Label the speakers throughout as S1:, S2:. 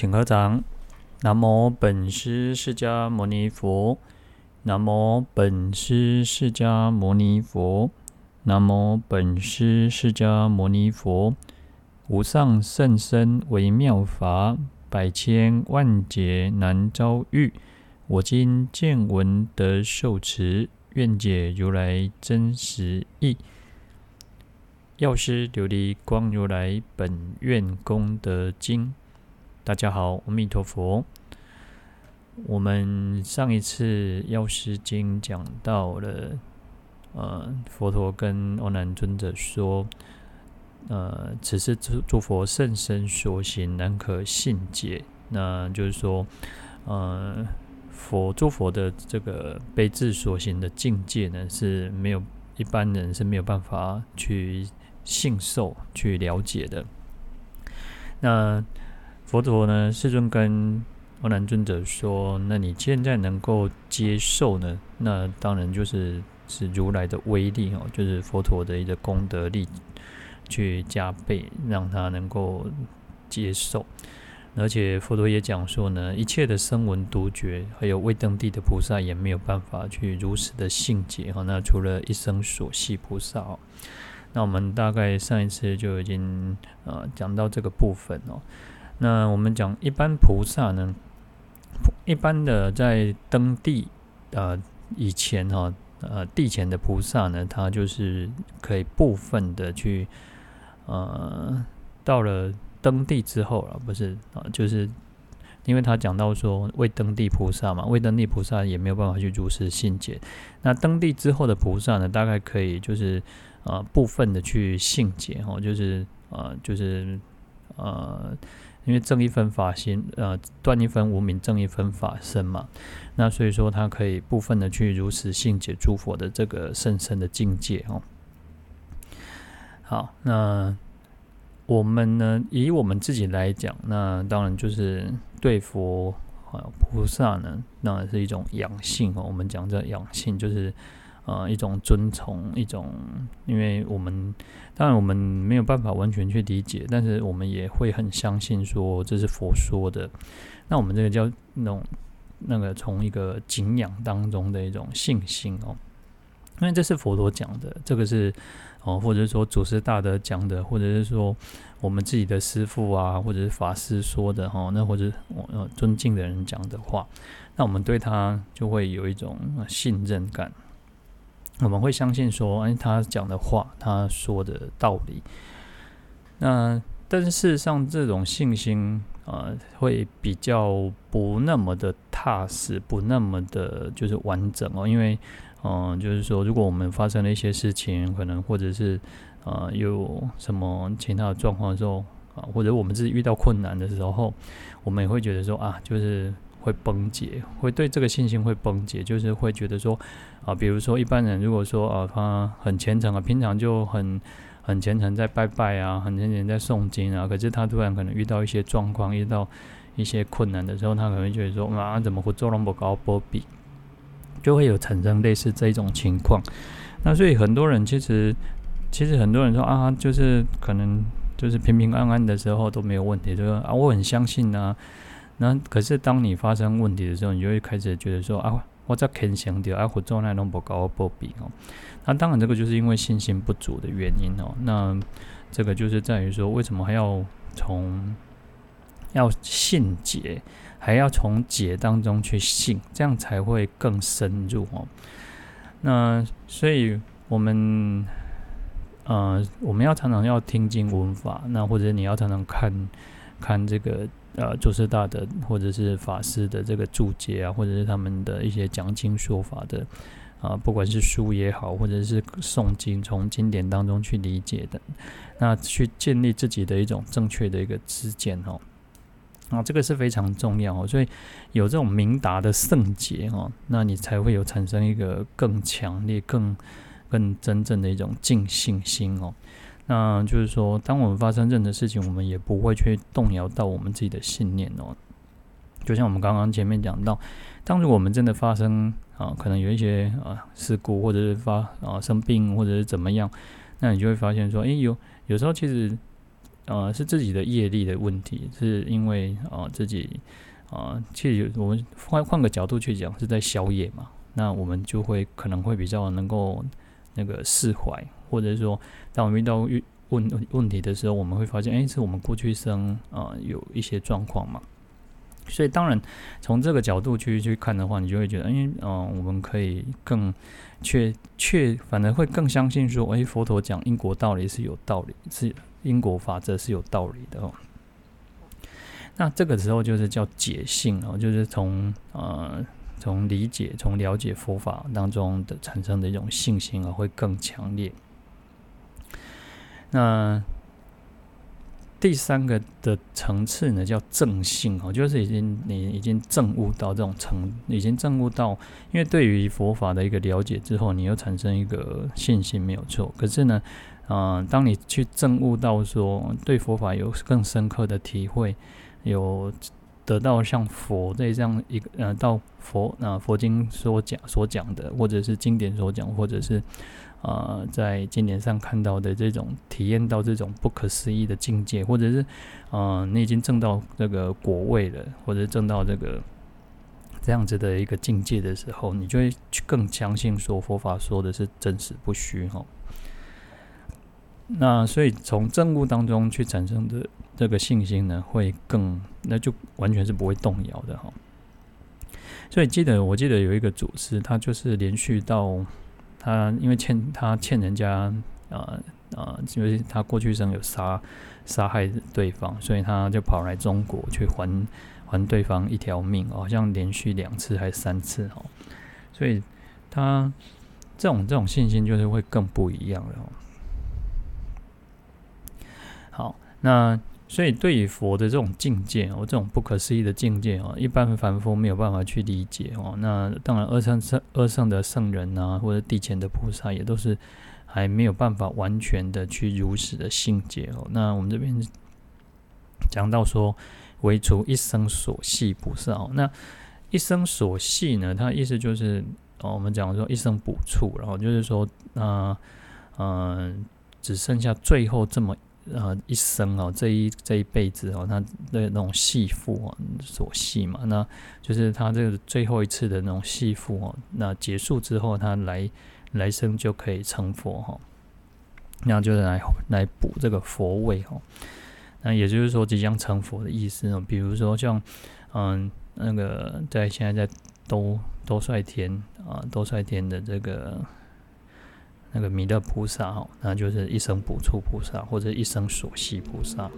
S1: 请合掌。南无本师释迦牟尼佛。南无本师释迦牟尼佛。南无本师释迦牟尼佛。无上甚深微妙法，百千万劫难遭遇。我今见闻得受持，愿解如来真实义。药师琉璃光如来本愿功德经。大家好，阿弥陀佛。我们上一次《药师经》讲到了，呃，佛陀跟阿难尊者说，呃，此是诸诸佛甚深所行，难可信解。那就是说，呃，佛诸佛的这个悲智所行的境界呢，是没有一般人是没有办法去信受、去了解的。那佛陀呢，世尊跟阿难尊者说：“那你现在能够接受呢？那当然就是是如来的威力哦，就是佛陀的一个功德力去加倍，让他能够接受。而且佛陀也讲说呢，一切的声闻独觉，还有未登地的菩萨也没有办法去如实的信解哈。那除了一生所系菩萨哦，那我们大概上一次就已经呃讲到这个部分哦。”那我们讲一般菩萨呢，一般的在登地呃以前哈呃地前的菩萨呢，他就是可以部分的去呃到了登地之后了，不是啊，就是因为他讲到说未登地菩萨嘛，未登地菩萨也没有办法去如实信解。那登地之后的菩萨呢，大概可以就是呃部分的去信解哈，就是呃就是呃。因为正一分法心，呃，断一分无明，正一分法身嘛。那所以说，他可以部分的去如实信解诸佛的这个甚深的境界哦。好，那我们呢，以我们自己来讲，那当然就是对佛啊菩萨呢，那是一种养性哦。我们讲这养性就是。呃，一种尊崇，一种，因为我们当然我们没有办法完全去理解，但是我们也会很相信说这是佛说的。那我们这个叫那种那个从一个敬仰当中的一种信心哦，因为这是佛陀讲的，这个是哦，或者是说祖师大德讲的，或者是说我们自己的师父啊，或者是法师说的哈，那或者我尊敬的人讲的话，那我们对他就会有一种信任感。我们会相信说，哎，他讲的话，他说的道理。那但是事实上，这种信心啊、会比较不那么的踏实，不那么的就是完整哦。因为，嗯、就是说，如果我们发生了一些事情，可能或者是啊、呃，有什么其他的状况的时候啊，或者我们自己遇到困难的时候，我们也会觉得说啊，就是。会崩解，会对这个信心会崩解，就是会觉得说，啊，比如说一般人如果说啊，他很虔诚啊，平常就很很虔诚在拜拜啊，很虔诚在诵经啊，可是他突然可能遇到一些状况，遇到一些困难的时候，他可能觉得说，啊，怎么会做那么高波比，就会有产生类似这种情况。那所以很多人其实，其实很多人说啊，就是可能就是平平安安的时候都没有问题，就说啊，我很相信啊。那可是当你发生问题的时候，你就会开始觉得说啊，我在肯想掉，啊，我做那种不高不比哦。那当然这个就是因为信心不足的原因哦。那这个就是在于说，为什么还要从要信解，还要从解当中去信，这样才会更深入哦。那所以我们呃，我们要常常要听经闻法，那或者你要常常看看这个。呃，祖师大的或者是法师的这个注解啊，或者是他们的一些讲经说法的啊，不管是书也好，或者是诵经，从经典当中去理解的，那去建立自己的一种正确的一个知见哦，啊，这个是非常重要哦。所以有这种明达的圣解哦，那你才会有产生一个更强烈、更更真正的一种净信心哦。那就是说，当我们发生任何事情，我们也不会去动摇到我们自己的信念哦。就像我们刚刚前面讲到，当如果我们真的发生啊，可能有一些啊事故，或者是发啊生病，或者是怎么样，那你就会发现说，诶，有有时候其实呃是自己的业力的问题，是因为啊、自己啊、其实我们换换个角度去讲，是在消业嘛，那我们就会可能会比较能够那个释怀，或者说当我们遇到遇问问题的时候，我们会发现，哎，是我们过去生啊、有一些状况嘛。所以当然，从这个角度去去看的话，你就会觉得，因为嗯，我们可以更确确，反而会更相信说，哎，佛陀讲因果道理是有道理，是因果法则是有道理的哦。那这个时候就是叫解性哦，就是从呃从理解、从了解佛法当中的产生的一种信心啊，会更强烈。那。第三个的层次呢，叫正性哦，就是已经你已经证悟到这种层，已经证悟到，因为对于佛法的一个了解之后，你又产生一个信心，没有错。可是呢，啊、呃，当你去证悟到说对佛法有更深刻的体会，有得到像佛这样一个呃，到佛啊、佛经所讲所讲的，或者是经典所讲，或者是。啊、在经典上看到的这种体验到这种不可思议的境界，或者是啊、呃，你已经证到这个果位了，或者证到这个这样子的一个境界的时候，你就会更相信说佛法说的是真实不虚哈。那所以从证悟当中去产生的这个信心呢，会更那就完全是不会动摇的哈。所以记得我记得有一个祖师，他就是连续到。他因为欠他欠人家啊啊，因为他过去生有杀杀害对方，所以他就跑来中国去还还对方一条命，好像连续两次还是三次哦，所以他这种这种信心就是会更不一样了。好，那。所以，对于佛的这种境界哦，这种不可思议的境界哦，一般凡夫没有办法去理解哦。那当然，二圣圣二圣的圣人啊，或者地前的菩萨，也都是还没有办法完全的去如实的信解哦。那我们这边讲到说，唯除一生所系菩萨哦，那一生所系呢，它意思就是哦，我们讲说一生补处，然后就是说，嗯嗯，只剩下最后这么。呃，一生哦，这一这一辈子哦，他的那种系缚啊，所系嘛，那就是他这个最后一次的那种系缚哦，那结束之后，他来来生就可以成佛哈，那就是来来补这个佛位哈，那也就是说即将成佛的意思哦，比如说像嗯那个在现在在兜兜率天啊，兜率天的这个。那个弥勒菩萨哈，那就是一生补处菩萨，或者一生所系菩萨。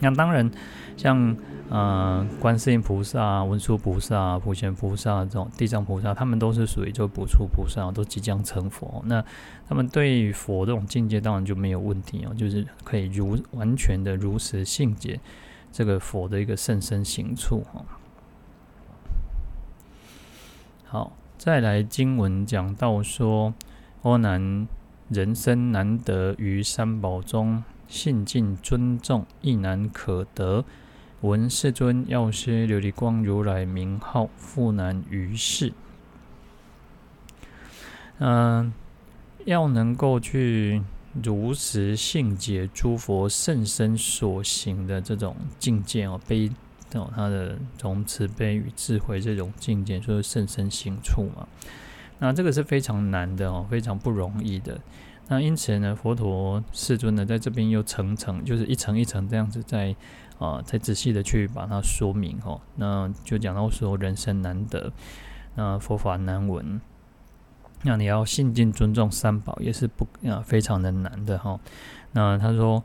S1: 那当然，像呃观世音菩萨、文殊菩萨、普贤菩萨这种地藏菩萨，他们都是属于就补处菩萨，都即将成佛。那他们对于佛这种境界，当然就没有问题哦，就是可以如完全的如实信解这个佛的一个甚深行处哈。好，再来经文讲到说。阿难，人生难得于三宝中，信敬尊重亦难可得。闻世尊药师琉璃光如来名号，复难于世。嗯，要能够去如实信解诸佛甚深所行的这种境界哦，悲哦，他的从慈悲与智慧这种境界，就是甚深行处嘛。那这个是非常难的哦，非常不容易的。那因此呢，佛陀世尊呢，在这边又层层，就是一层一层这样子在啊，再仔细的去把它说明哦。那就讲到说，人生难得，那佛法难闻，那你要信敬尊重三宝，也是不啊，非常的难的哈。那他说，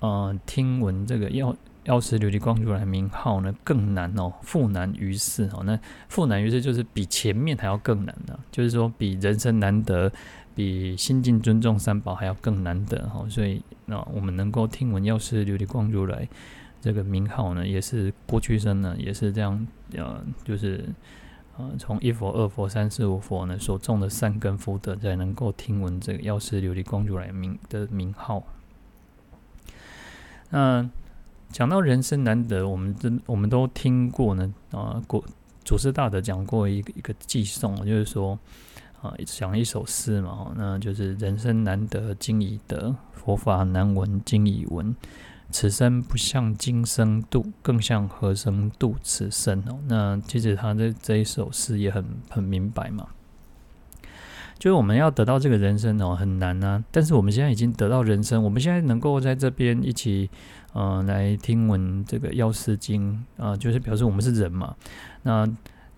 S1: 呃，听闻这个要。药师琉璃光如来名号呢，更难哦，复难于世哦。那复难于世就是比前面还要更难呢、就是说比人生难得，比心境尊重三宝还要更难得哈。所以那我们能够听闻药师琉璃光如来这个名号呢，也是过去生呢，也是这样呃，就是呃，从一佛、二佛、三世五佛呢所种的善根福德，才能够听闻这个药师琉璃光如来名的名号。那。讲到人生难得，我们真我们都听过呢啊，过祖师大德讲过一个一个偈颂，就是说啊，讲一首诗嘛，那就是人生难得今已得，佛法难闻今已闻，此生不向今生度，更向何生度此生哦。那其实他的这一首诗也很很明白嘛，就是我们要得到这个人生哦，很难啊。但是我们现在已经得到人生，我们现在能够在这边一起，呃，来听闻这个药师经啊，就是表示我们是人嘛。那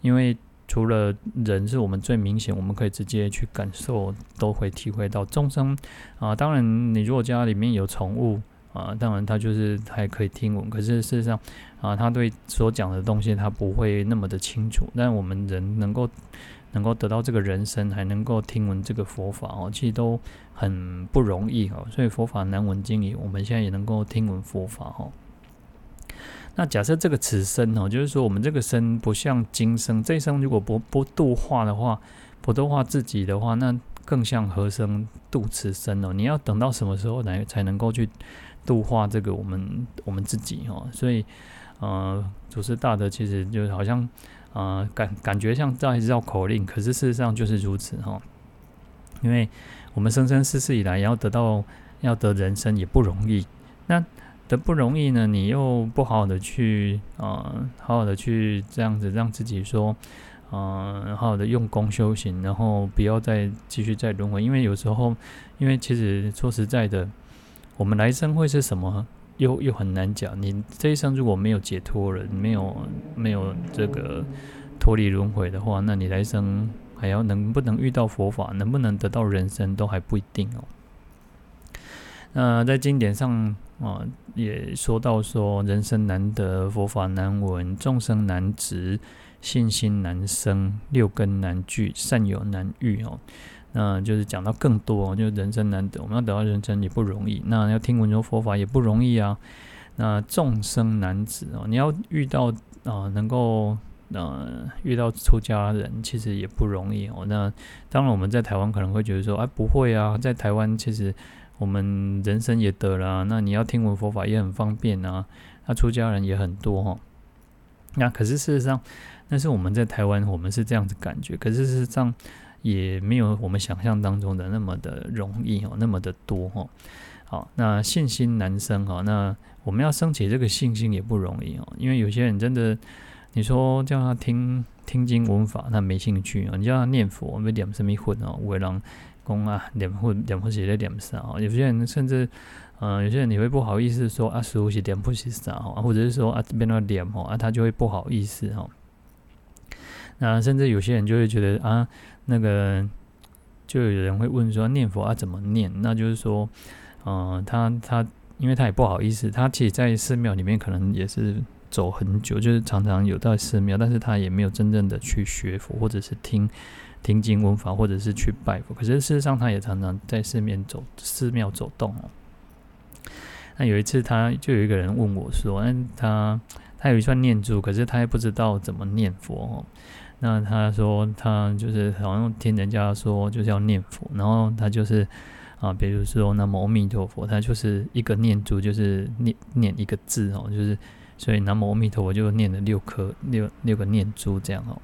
S1: 因为除了人是我们最明显，我们可以直接去感受，都会体会到众生啊。当然，你如果家里面有宠物。啊，当然他就是还可以听闻，可是事实上，啊，他对所讲的东西他不会那么的清楚。但我们人能够能够得到这个人生，还能够听闻这个佛法哦，其实都很不容易哦。所以佛法难闻经已，我们现在也能够听闻佛法哦。那假设这个此生哦，就是说我们这个生不像今生，这一生如果不不度化的话，不度化自己的话，那更像何生度此生哦？你要等到什么时候来才能够去？度化这个我们我们自己哦，所以呃，祖师大德其实就好像呃感感觉像在绕口令，可是事实上就是如此哈。因为我们生生世世以来要得到要得人生也不容易，那得不容易呢，你又不好好的去呃好好的去这样子让自己说呃好好的用功修行，然后不要再继续再轮回，因为有时候因为其实说实在的。我们来生会是什么？又又很难讲。你这一生如果没有解脱了，没有没有这个脱离轮回的话，那你来生还要能不能遇到佛法，能不能得到人生，都还不一定哦。那在经典上啊，也说到说，人生难得，佛法难闻，众生难值，信心难生，六根难具，善友难遇哦。那就是讲到更多，就人生难得，我们要得到人生也不容易。那要听闻说佛法也不容易啊。那众生难值哦，你要遇到啊、能够呃遇到出家人，其实也不容易哦。那当然我们在台湾可能会觉得说，哎，不会啊，在台湾其实我们人生也得了、那你要听闻佛法也很方便啊，那出家人也很多哈、那可是事实上，那是我们在台湾，我们是这样子感觉。可是事实上。也没有我们想象当中的那么的容易哦，那么的多哦。好，那信心难生哈，那我们要升起这个信心也不容易哦，因为有些人真的，你说叫他听听经闻法，他没兴趣哦；你叫他念佛，我们点什么佛哦，为人讲啊，念佛念佛是在念啥哦？有些人甚至，嗯、有些人你会不好意思说啊，师父是念佛是啥哦，或者是说啊，这边要念哦，啊，他就会不好意思哈。那甚至有些人就会觉得啊。那个就有人会问说，念佛啊怎么念？那就是说，嗯、他他因为他也不好意思，他其实，在寺庙里面可能也是走很久，就是常常有到寺庙，但是他也没有真正的去学佛，或者是听听经闻法，或者是去拜佛。可是事实上，他也常常在寺庙走寺庙走动哦。那有一次，他就有一个人问我说，那他他有一串念珠，可是他也不知道怎么念佛哦。那他说，他就是好像听人家说，就是要念佛，然后他就是啊，比如说南无阿弥陀佛，他就是一个念珠，就是念念一个字哦，就是所以南无阿弥陀佛就念了六颗六六个念珠这样哦。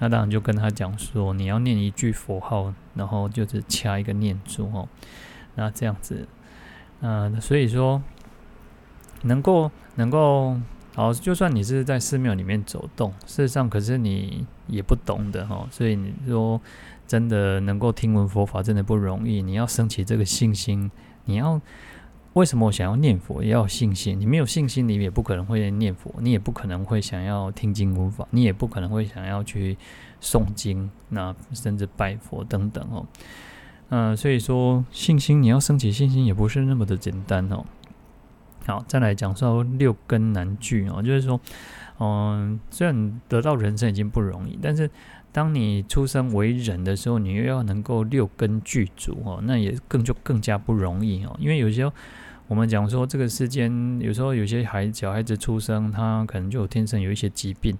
S1: 那当然就跟他讲说，你要念一句佛号，然后就是掐一个念珠哦。那这样子，嗯，所以说能够能够。好，就算你是在寺庙里面走动，事实上，可是你也不懂的哈，所以你说真的能够听闻佛法，真的不容易。你要升起这个信心，你要为什么我想要念佛，也要有信心。你没有信心，你也不可能会念佛，你也不可能会想要听经闻法，你也不可能会想要去诵经，那甚至拜佛等等哦。嗯，所以说信心，你要升起信心，也不是那么的简单哦。好，再来讲说六根难具哦，就是说，嗯，虽然得到人生已经不容易，但是当你出生为人的时候，你又要能够六根具足哦，那也更就更加不容易哦。因为有时候我们讲说这个世间，有时候有些孩小孩子出生，他可能就有天生有一些疾病，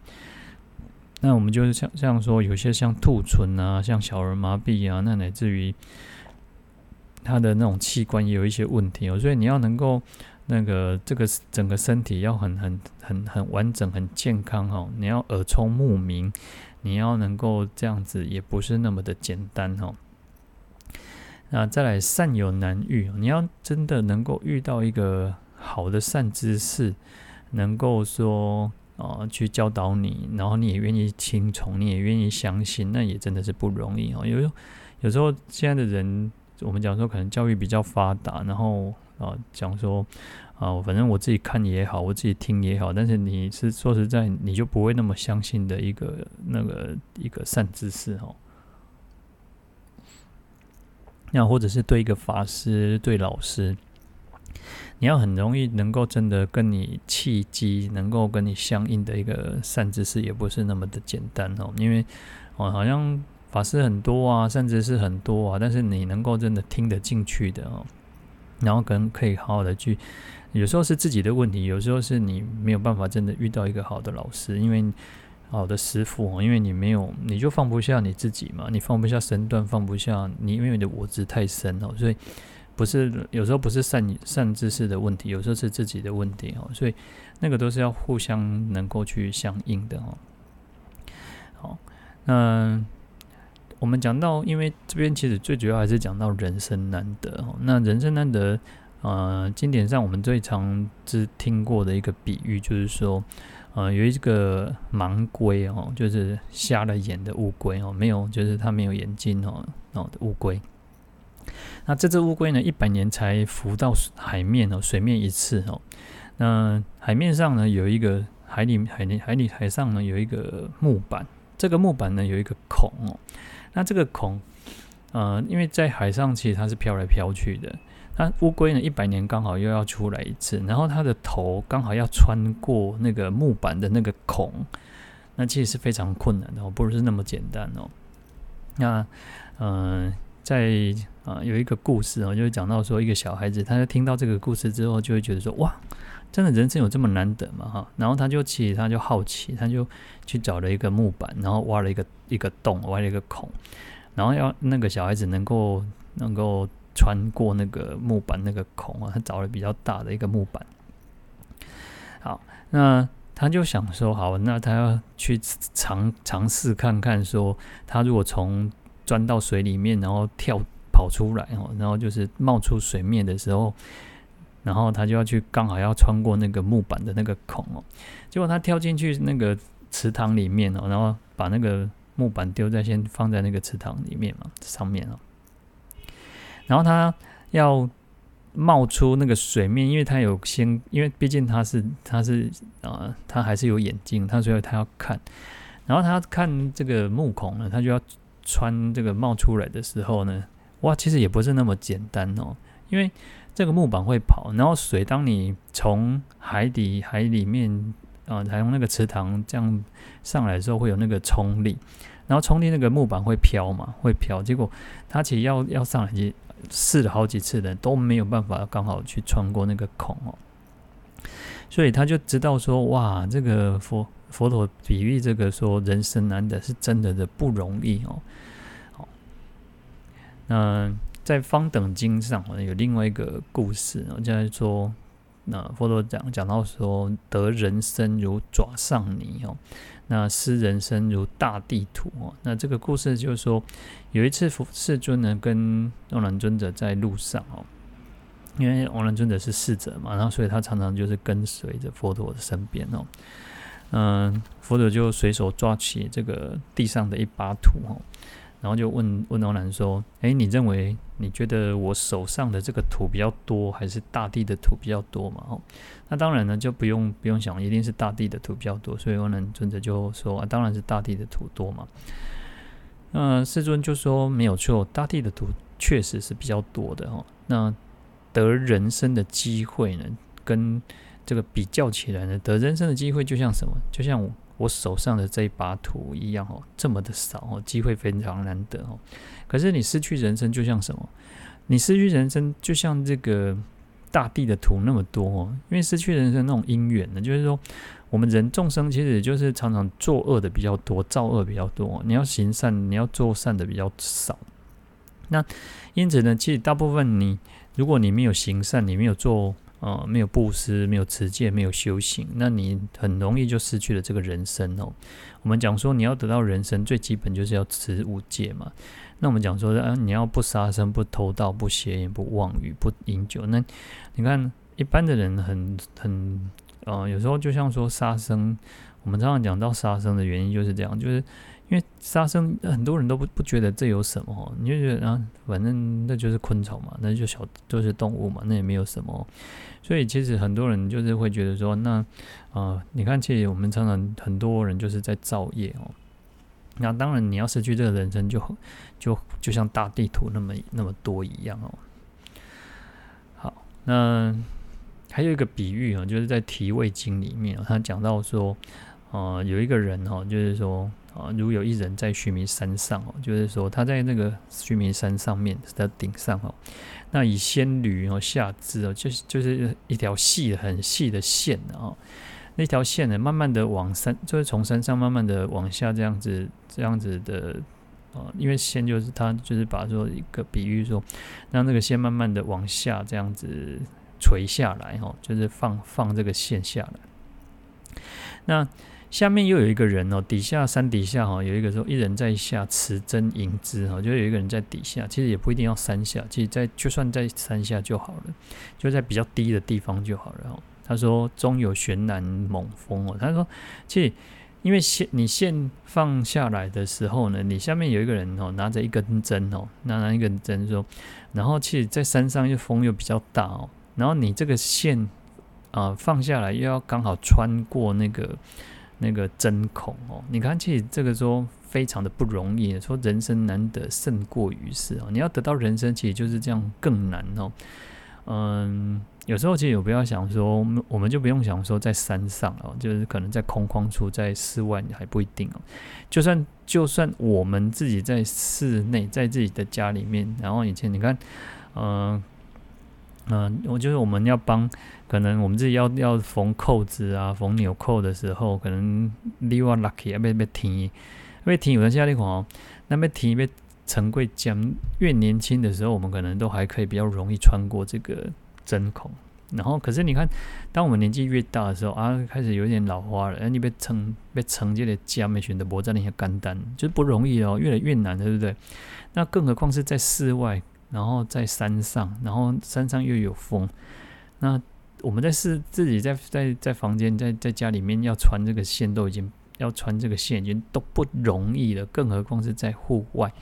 S1: 那我们就是像像说有些像兔唇啊，像小儿麻痹啊，那乃至于他的那种器官也有一些问题哦，所以你要能够。那个这个整个身体要很很很很完整很健康哈，你要耳聪目明，你要能够这样子也不是那么的简单哈。那再来善有难遇，你要真的能够遇到一个好的善知识能够说啊、去教导你，然后你也愿意听从，你也愿意相信，那也真的是不容易哦。有有时候现在的人，我们讲说可能教育比较发达，然后啊讲说啊反正我自己看也好，我自己听也好，但是你是说实在，你就不会那么相信的一个那个一个善知识哦。那或者是对一个法师、对老师，你要很容易能够真的跟你契机，能够跟你相应的一个善知识，也不是那么的简单哦。因为哦，好像法师很多啊，善知识很多啊，但是你能够真的听得进去的哦，然后可能可以好好的去，有时候是自己的问题，有时候是你没有办法真的遇到一个好的老师，因为。好的师傅，因为你没有，你就放不下你自己嘛，你放不下身段，放不下你，因为你的我执太深哦，所以不是有时候不是善善知识的问题，有时候是自己的问题哦，所以那个都是要互相能够去相应的哦。好，那我们讲到，因为这边其实最主要还是讲到人生难得哦，那人生难得，呃，经典上我们最常只听过的一个比喻就是说。呃，有一个盲龟哦，就是瞎了眼的乌龟哦，没有，就是它没有眼睛哦，哦的乌龟。那这只乌龟呢，一百年才浮到海面哦，水面一次哦。那海面上呢，有一个海里海里海里海上呢，有一个木板，这个木板呢，有一个孔哦。那这个孔，呃，因为在海上其实它是飘来飘去的。那乌龟呢？一百年刚好又要出来一次，然后它的头刚好要穿过那个木板的那个孔，那其实是非常困难的，不是那么简单哦。那嗯、呃，在啊、有一个故事哦，就是讲到说一个小孩子，他在听到这个故事之后，就会觉得说哇，真的人生有这么难得吗？哈，然后他就其实他就好奇，他就去找了一个木板，然后挖了一个一个洞，挖了一个孔，然后要那个小孩子能够能够。穿过那个木板那个孔啊，他找了比较大的一个木板。好，那他就想说，好，那他要去尝尝试看看，说他如果从钻到水里面，然后跳跑出来，然后就是冒出水面的时候，然后他就要去刚好要穿过那个木板的那个孔哦。结果他跳进去那个池塘里面哦，然后把那个木板丢在先放在那个池塘里面嘛，上面哦。然后他要冒出那个水面，因为他有先，因为毕竟他是他是啊、他还是有眼睛，他所以他要看。然后他看这个木孔呢，他就要穿这个冒出来的时候呢，哇，其实也不是那么简单哦，因为这个木板会跑，然后水当你从海底海里面啊，还、呃、用那个池塘这样上来的时候，会有那个冲力，然后冲力那个木板会飘嘛，会飘，结果他其实要要上来去。试了好几次的都没有办法刚好去穿过那个孔哦，所以他就知道说，哇，这个佛佛陀比喻这个说人生难得是真的的不容易哦。好，那在方等经上有另外一个故事哦，就是说，那佛陀讲讲到说，得人身如爪上泥哦。那失人身如大地土哦。那这个故事就是说，有一次佛世尊呢跟阿难尊者在路上哦，因为阿难尊者是侍者嘛，然后所以他常常就是跟随着佛陀的身边哦。嗯，佛陀就随手抓起这个地上的一把土哦。然后就问问阿难说：“哎，你认为你觉得我手上的这个土比较多，还是大地的土比较多嘛？”哦，那当然呢，就不用不用想，一定是大地的土比较多。所以阿难尊者就说：“啊，当然是大地的土多嘛。”那世尊就说：“没有错，大地的土确实是比较多的哦。那得人生的机会呢，跟这个比较起来呢，得人生的机会就像什么？就像我我。”手上的这一把土一样哦，这么的少哦，机会非常难得哦。可是你失去人生，就像什么？你失去人生，就像这个大地的土那么多哦。因为失去人生那种因缘呢，就是说，我们人众生其实就是常常作恶的比较多，造恶比较多。你要行善，你要做善的比较少。那因此呢，其实大部分你，如果你没有行善，你没有做。哦，没有布施，没有持戒，没有修行，那你很容易就失去了这个人生哦。我们讲说，你要得到人生，最基本就是要持五戒嘛。那我们讲说，啊，你要不杀生、不偷盗、不邪淫、不妄语、不饮酒。那你看，一般的人很很呃，有时候就像说杀生，我们常常讲到杀生的原因就是这样，就是因为杀生很多人都不不觉得这有什么，你就觉得啊，反正那就是昆虫嘛，那就小就是动物嘛，那也没有什么。所以其实很多人就是会觉得说，那啊、你看，其实我们常常很多人就是在造业哦。那当然，你要失去这个人生就，就就像大地图那么那么多一样哦。好，那还有一个比喻啊，就是在《提味经》里面，他讲到说，呃，有一个人哈，就是说啊，如有一人在须弥山上哦，就是说他在那个须弥山上面的顶上哦。那以仙女哦下肢哦，就是就是一条细很细的线啊，那条线呢，慢慢的往山，就是从山上慢慢的往下这样子这样子的啊，因为线就是他就是把说一个比喻说，让那个线慢慢的往下这样子垂下来哦，就是放放这个线下来，那。下面又有一个人哦，底下山底下哈有一个说一人在下持针引之哈，就有一个人在底下，其实也不一定要山下，其实在就算在山下就好了，就在比较低的地方就好了哈。他说中有悬南猛风哦，他说其实因为线你线放下来的时候呢，你下面有一个人哦拿着一根针哦，拿拿一根针说，然后其实在山上又风又比较大哦，然后你这个线啊放下来又要刚好穿过那个。那个针孔哦，你看，其实这个说非常的不容易，说人生难得胜过于世哦。你要得到人生，其实就是这样更难哦。嗯，有时候其实有不要想说，我们就不用想说在山上哦，就是可能在空旷处，在室外还不一定哦。就算就算我们自己在室内，在自己的家里面，然后以前你看，嗯。嗯，我就是我们要帮，可能我们自己要要缝扣子啊，缝纽扣的时候，可能你我 lucky 啊，被被停，被停有人下那款哦，那被停被陈贵讲，越年轻的时候，我们可能都还可以比较容易穿过这个针孔，然后可是你看，当我们年纪越大的时候啊，开始有点老花了，你被撑被撑这个夹没选择脖子那些干单，就是不容易哦，越来越难，对不对？那更何况是在室外。然后在山上，然后山上又有风，那我们在是自己在在在房间在在家里面要穿这个线都已经要穿这个线已经都不容易了，更何况是在户外，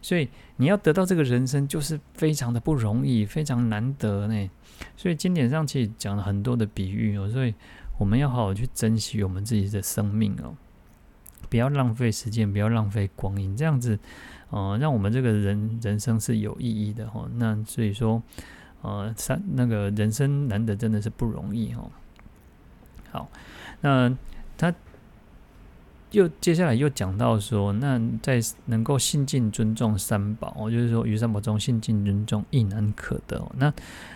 S1: 所以你要得到这个人生就是非常的不容易，非常难得呢。所以经典上其实讲了很多的比喻哦，所以我们要好好去珍惜我们自己的生命哦，不要浪费时间，不要浪费光阴，这样子。呃，让我们这个人人生是有意义的哈。那所以说，呃，三那个人生难得真的是不容易哈。好，那他又接下来又讲到说，那在能够信敬尊重三宝，就是说于三宝中信敬尊重亦难可得。那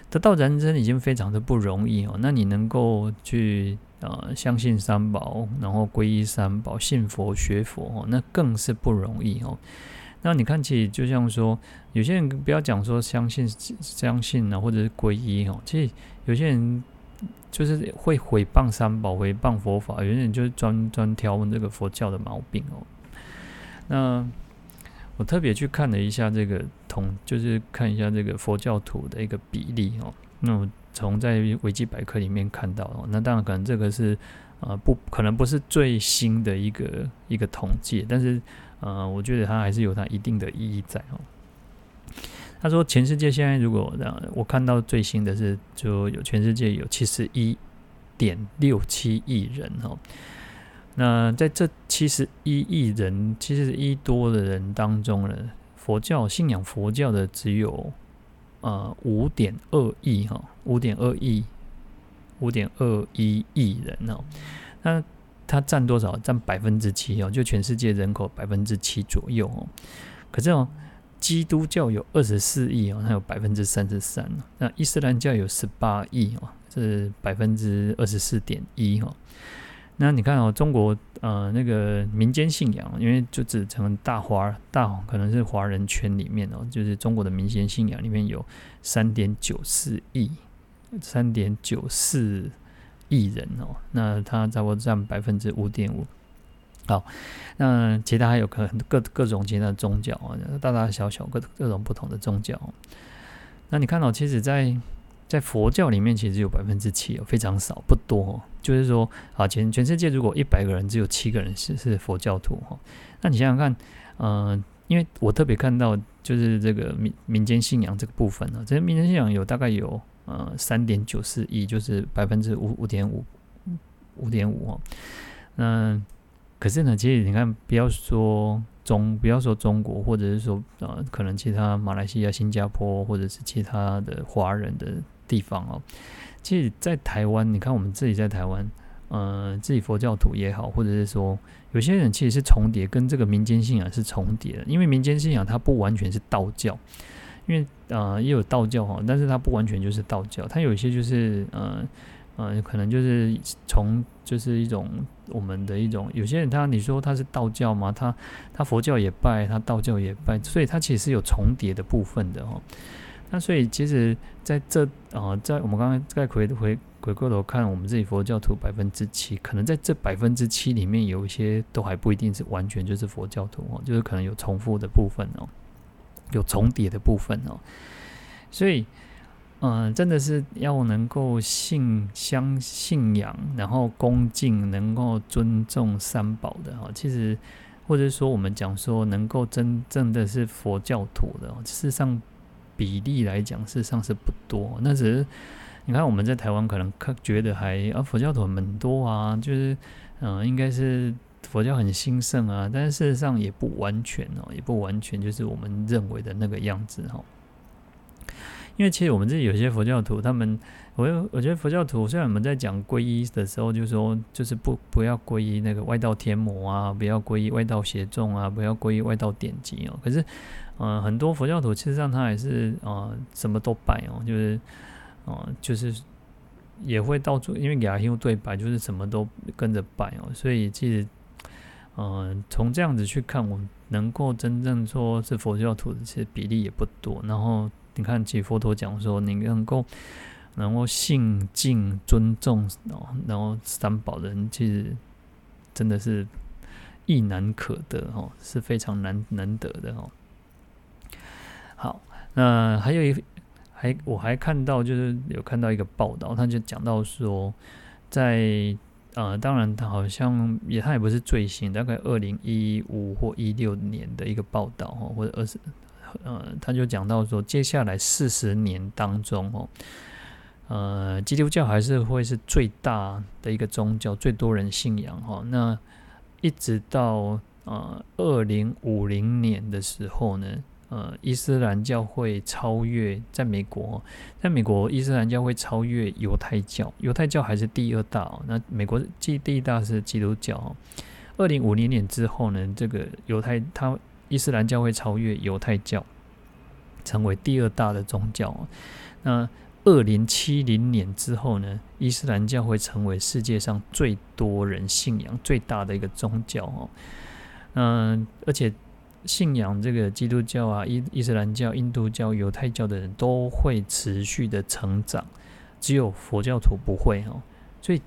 S1: 得到人生已经非常的不容易哦。那你能够去呃相信三宝，然后皈依三宝，信佛学佛，哦那更是不容易哦。那你看起就像说，有些人不要讲说相信相信啊，或者是皈依哦。其实有些人就是会毁谤三宝，毁谤佛法。有些人就是专专挑这个佛教的毛病哦。那我特别去看了一下这个统，就是看一下这个佛教徒的一个比例哦。那我从在维基百科里面看到哦，那当然可能这个是呃不可能不是最新的一个一个统计，但是。呃，我觉得它还是有它一定的意义在哦。他说，全世界现在如果让我看到最新的是，就有全世界有七十一点六七亿人哦。那在这七十一亿人、七十一多的人当中呢，佛教信仰佛教的只有呃五点二亿哈，五点二亿，五点二一亿人哦。那它占多少？占百分之七哦，就全世界人口百分之七左右哦。可是哦，基督教有二十四亿哦，它有百分之三十三。那伊斯兰教有十八亿哦，是百分之二十四点一哦。那你看哦，中国呃那个民间信仰，因为就只成大华大可能是华人圈里面哦，就是中国的民间信仰里面有三点九四亿，三点九四。艺人哦，那他差不多占百分之五点五。好，那其他还有可能各各种其他的宗教啊，大大小小各各种不同的宗教。那你看到，其实，在在佛教里面其实有百分之七哦，非常少，不多哦。就是说，啊，全全世界如果一百个人只有七个人是是佛教徒哈，那你想想看，嗯、因为我特别看到就是这个民民间信仰这个部分呢，这些民间信仰有大概有呃三点九四亿，就是百分之五五点五五点五哦。那可是呢，其实你看，不要说中，不要说中国，或者是说呃，可能其他马来西亚、新加坡，或者是其他的华人的。地方哦，其实，在台湾，你看我们自己在台湾，呃，自己佛教徒也好，或者是说，有些人其实是重叠，跟这个民间信仰是重叠的。因为民间信仰它不完全是道教，因为呃也有道教哈，但是它不完全就是道教，它有一些就是呃呃，可能就是从就是一种我们的一种，有些人他你说他是道教吗？他他佛教也拜，他道教也拜，所以他其实是有重叠的部分的哈。那所以，其实在这啊、在我们刚刚再回回回过头看，我们自己佛教徒百分之七，可能在这百分之七里面，有一些都还不一定是完全就是佛教徒哦，就是可能有重复的部分哦，有重叠的部分哦。所以，嗯、真的是要能够信相信仰，然后恭敬，能够尊重三宝的哈。其实，或者说我们讲说，能够真正的是佛教徒的，事实上。比例来讲，事实上是不多。那只是你看，我们在台湾可能觉得还啊，佛教徒很多啊，就是嗯、应该是佛教很兴盛啊。但是事实上也不完全哦，也不完全就是我们认为的那个样子哈。因为其实我们这里有些佛教徒，他们我我觉得佛教徒虽然我们在讲皈依的时候，就说就是不不要皈依那个外道天魔啊，不要皈依外道邪众啊，不要皈依外道典籍哦。可是。嗯、很多佛教徒其实上他还是啊、什么都拜哦，就是啊、就是也会到处，因为亚修对拜，就是什么都跟着拜哦，所以其实、呃，从这样子去看，我能够真正说是佛教徒的，其实比例也不多。然后你看，其实佛陀讲说，你能够能够信敬尊重哦，然后三宝人，其实真的是亦难可得哦，是非常难难得的哦。好，那还有一还我还看到就是有看到一个报道，他就讲到说，在呃，当然他好像也他也不是最新，大概二零一五或一六年的一个报道哈，或者二十呃，他就讲到说，接下来四十年当中哦，呃，基督教还是会是最大的一个宗教，最多人信仰哈。那一直到呃二零五零年的时候呢。呃，伊斯兰教会超越在美国，在美国伊斯兰教会超越犹太教，犹太教还是第二大哦。那美国第第一大是基督教。二零五零年之后呢，这个犹太他伊斯兰教会超越犹太教，成为第二大的宗教。那二零七零年之后呢，伊斯兰教会成为世界上最多人信仰最大的一个宗教哦。嗯，而且。信仰这个基督教啊、伊伊斯兰教、印度教、犹太教的人都会持续的成长，只有佛教徒不会哦。所以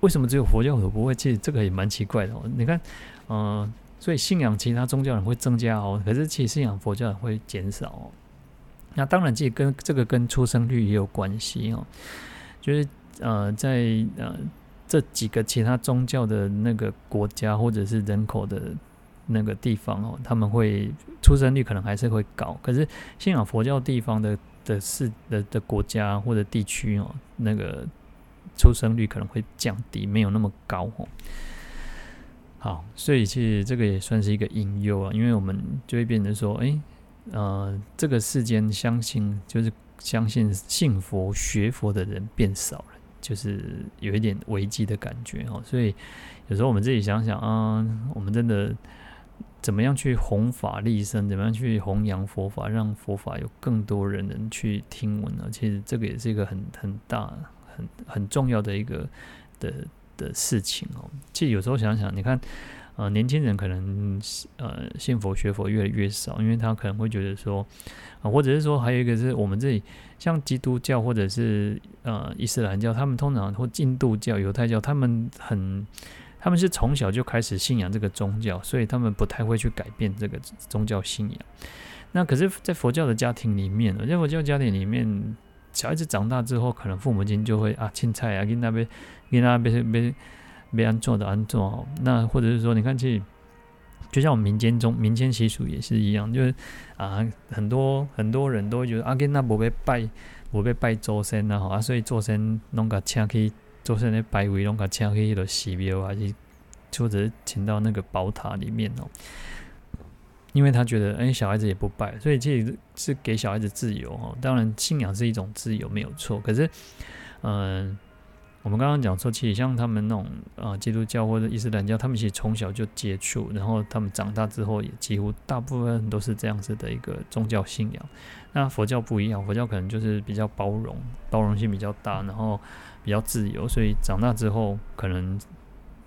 S1: 为什么只有佛教徒不会？其实这个也蛮奇怪的哦。你看，嗯、所以信仰其他宗教人会增加哦，可是其实信仰佛教人会减少哦。那当然，这跟这个跟出生率也有关系哦。就是呃，在呃这几个其他宗教的那个国家或者是人口的。那个地方哦，他们会出生率可能还是会高，可是信仰佛教地方的的市的的国家或者地区哦，那个出生率可能会降低，没有那么高哦。好，所以其实这个也算是一个隐忧啊，因为我们就会变成说，哎，呃，这个世间相信就是相信信佛学佛的人变少了，就是有一点危机的感觉哦。所以有时候我们自己想想啊，我们真的。怎么样去弘法利生？怎么样去弘扬佛法，让佛法有更多人能去听闻呢？其实这个也是一个很很大、很很重要的一个的的事情哦。其实有时候想想，你看，呃，年轻人可能呃信佛学佛越来越少，因为他可能会觉得说，啊、或者是说还有一个是我们这里像基督教或者是呃伊斯兰教，他们通常或印度教、犹太教，他们很。他们是从小就开始信仰这个宗教，所以他们不太会去改变这个宗教信仰。那可是，在佛教的家庭里面，在佛教家庭里面，小孩子长大之后，可能父母亲就会啊，青菜啊，跟那边跟那边别别安做的安做。那或者是说，你看，这就像我们民间中民间习俗也是一样，就是啊，很多很多人都会觉得啊，跟那不被拜，不被拜祖先啊，啊，所以祖先弄个请去祖先的拜位，弄个请去那个寺庙啊，或者请到那个宝塔里面哦。因为他觉得，哎，小孩子也不拜，所以这也是给小孩子自由哈。当然，信仰是一种自由，没有错。可是，嗯、我们刚刚讲说，其实像他们那种啊、呃，基督教或者伊斯兰教，他们其实从小就接触，然后他们长大之后，也几乎大部分都是这样子的一个宗教信仰。那佛教不一样，佛教可能就是比较包容，包容性比较大，然后比较自由，所以长大之后可能。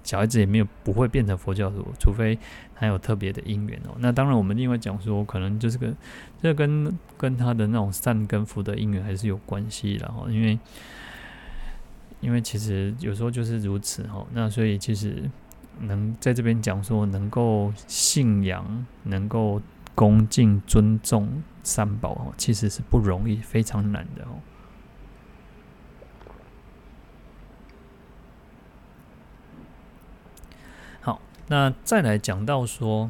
S1: 小孩子也没有不会变成佛教徒，除非他有特别的因缘哦。那当然，我们另外讲说，可能就是跟这跟跟他的那种善根福德因缘还是有关系的哈。因为因为其实有时候就是如此哈。那所以其实能在这边讲说，能够信仰、能够恭敬、尊重三宝哦，其实是不容易，非常难的哦。那再来讲到说，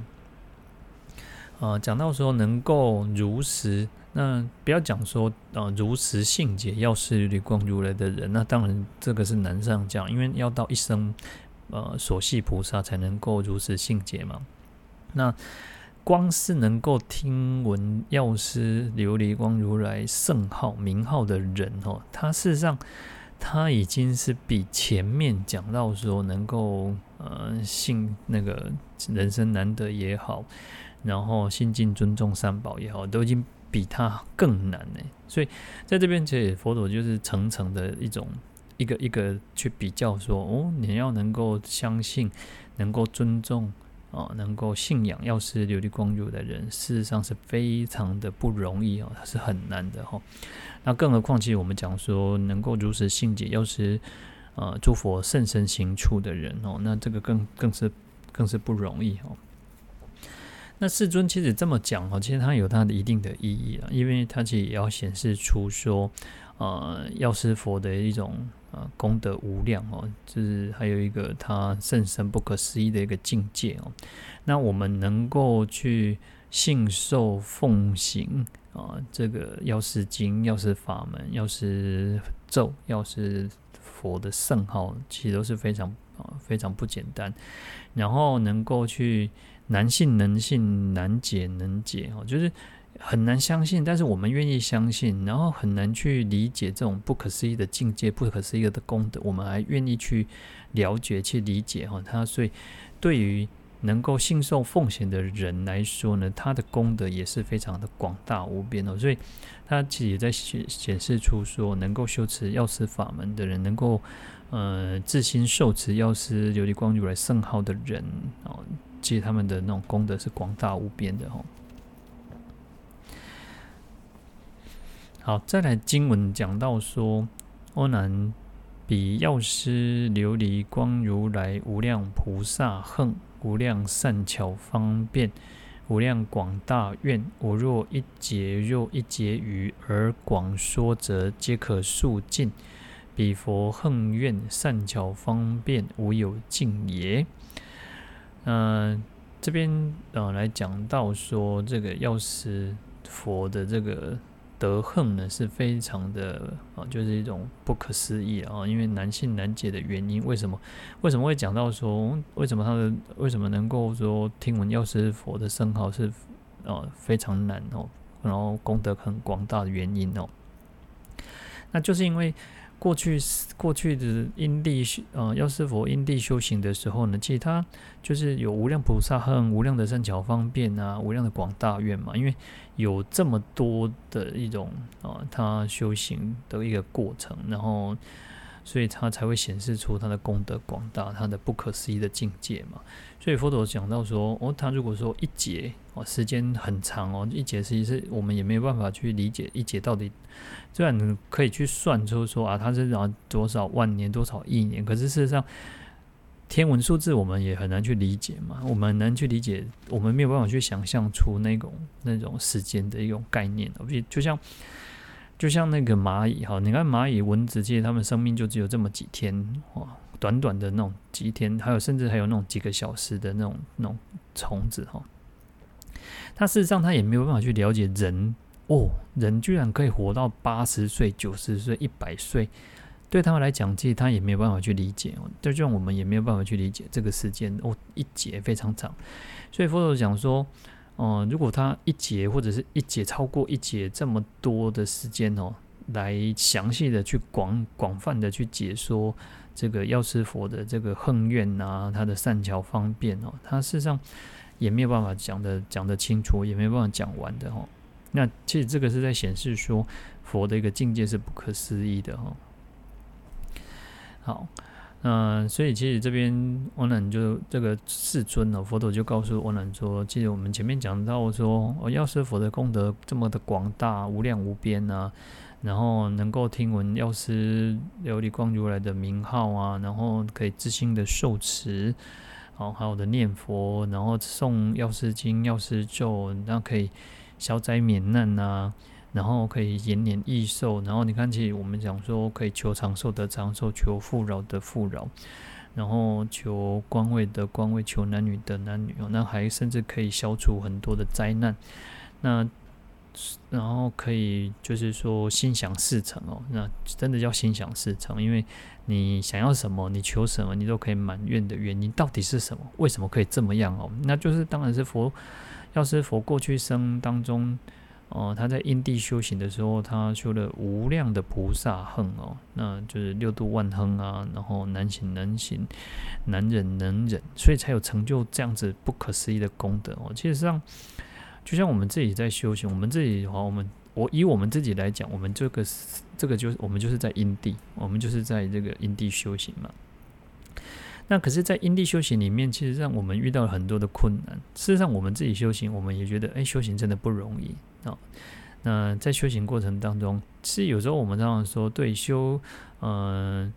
S1: 呃，讲到说能够如实，那不要讲说呃如实信解药师琉璃光如来的人，那当然这个是难上讲，因为要到一生呃所系菩萨才能够如实信解嘛。那光是能够听闻药师琉璃光如来圣号名号的人哦，他事实上。他已经是比前面讲到说能够呃信那个人生难得也好，然后信敬尊重三宝也好，都已经比他更难呢。所以在这边其实佛陀就是层层的一种一个一个去比较说哦，你要能够相信，能够尊重。哦，能够信仰药师琉璃光如的人，事实上是非常的不容易哦，它是很难的哈、哦。那更何况，其实我们讲说，能够如实信解药师呃诸佛甚深行处的人哦，那这个更更是更是不容易哦。那世尊其实这么讲哦，其实它有它的一定的意义啊，因为它其实也要显示出说，呃，药师佛的一种。啊，功德无量哦，就是还有一个他甚深不可思议的一个境界哦。那我们能够去信受奉行啊，这个药师经、药师法门、药师咒、药师佛的圣号，其实都是非常非常不简单。然后能够去难信能信，难解能解哦，就是。很难相信，但是我们愿意相信，然后很难去理解这种不可思议的境界、不可思议的功德，我们还愿意去了解、去理解哈。他所以对于能够信受奉行的人来说呢，他的功德也是非常的广大无边哦。所以他其实也在显显示出说，能够修持药师法门的人，能够呃自心受持药师琉璃光如来圣号的人哦，其实他们的那种功德是广大无边的哦。好，再来经文讲到说，阿难比药师琉璃光如来无量菩萨行，无量善巧方便，无量广大愿，我若一劫若一劫余而广说则，皆可述尽。彼佛行愿善巧方便，无有尽也。嗯、这边呃来讲到说，这个药师佛的这个。得恨呢是非常的啊，就是一种不可思议啊，因为难信难解的原因，为什么？为什么会讲到说，为什么他的为什么能够说听闻药师佛的生号是啊非常难哦，然后功德很广大的原因哦，那就是因为。过去过去的因地，呃，药师佛因地修行的时候呢，其实他就是有无量菩萨和，无量的善巧方便啊，无量的广大愿嘛。因为有这么多的一种啊，他修行的一个过程，然后。所以他才会显示出他的功德广大，他的不可思议的境界嘛。所以佛陀讲到说，哦，他如果说一劫哦，时间很长哦，一劫实际是我们也没有办法去理解一劫到底，虽然可以去算出说啊，他是啊多少万年多少亿年，可是事实上天文数字我们也很难去理解嘛，我们很难去理解，我们没有办法去想象出那种那种时间的一种概念，而且就像。就像那个蚂蚁哈，你看蚂蚁、蚊子，其实它们生命就只有这么几天哇，短短的那种几天，还有甚至还有那种几个小时的那种那种虫子哈。它事实上它也没有办法去了解人哦，人居然可以活到八十岁、九十岁、一百岁，对他们来讲，其实他也没有办法去理解哦。就像我们也没有办法去理解这个时间哦，一节非常长，所以佛陀讲说。哦、如果他一节或者是一节超过一节这么多的时间哦，来详细的去广广泛的去解说这个药师佛的这个横愿啊，他的善巧方便哦，他事实上也没有办法讲的讲得清楚，也没有办法讲完的哦。那其实这个是在显示说佛的一个境界是不可思议的哦。好。嗯、所以其实这边阿难就这个世尊呢，佛陀就告诉阿难说，其实我们前面讲到说，哦，药师佛的功德这么的广大，无量无边啊，然后能够听闻药师琉璃光如来的名号啊，然后可以自心的受持，好，还有的念佛，然后诵药师经、药师咒，那可以消灾免难啊。然后可以延年益寿，然后你看，其实我们讲说可以求长寿得长寿，求富饶得富饶，然后求官位得官位，求男女得男女哦，那还甚至可以消除很多的灾难，那然后可以就是说心想事成哦，那真的叫心想事成，因为你想要什么，你求什么，你都可以满愿的原因到底是什么？为什么可以这么样哦？那就是当然是佛，要是佛过去生当中。哦，他在因地修行的时候，他修了无量的菩萨行哦，那就是六度万行啊，然后难行能行，难忍能忍，所以才有成就这样子不可思议的功德哦。其实上，就像我们自己在修行，我们自己的话，我们我以我们自己来讲，我们这个这个就是我们就是在因地，我们就是在这个因地修行嘛。那可是，在因地修行里面，其实让我们遇到了很多的困难。事实上，我们自己修行，我们也觉得，哎，修行真的不容易。那在修行过程当中，是有时候我们常常说，对修，嗯，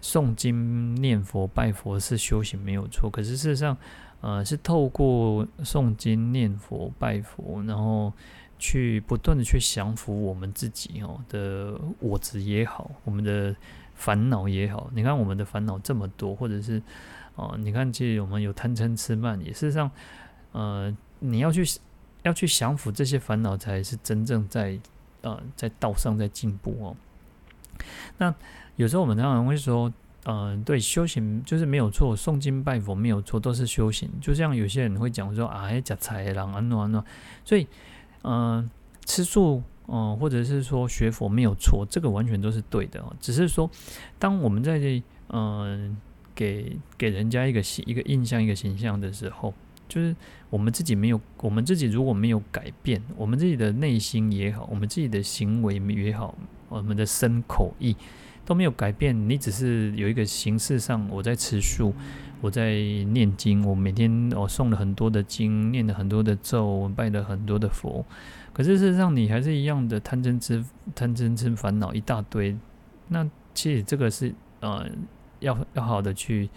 S1: 诵经、念佛、拜佛是修行没有错。可是事实上，呃，是透过诵经、念佛、拜佛，然后去不断的去降服我们自己哦的我执也好，我们的烦恼也好。你看我们的烦恼这么多，或者是哦，你看其实我们有贪嗔痴慢，也事实上，呃，你要去。要去降服这些烦恼，才是真正在呃在道上在进步哦。那有时候我们常常会说，呃，对，修行就是没有错，诵经拜佛没有错，都是修行。就像有些人会讲说啊，假财郎安诺安诺，所以嗯、呃，吃素嗯、呃，或者是说学佛没有错，这个完全都是对的。只是说，当我们在这嗯、呃、给给人家一个形一个印象一个形象的时候。就是我们自己没有，我们自己如果没有改变，我们自己的内心也好，我们自己的行为也好，我们的身口意都没有改变，你只是有一个形式上，我在吃素，我在念经，我每天我诵了很多的经，念了很多的咒，我拜了很多的佛，可是事实上你还是一样的贪嗔痴贪嗔痴烦恼一大堆，那其实这个是呃要要好的去。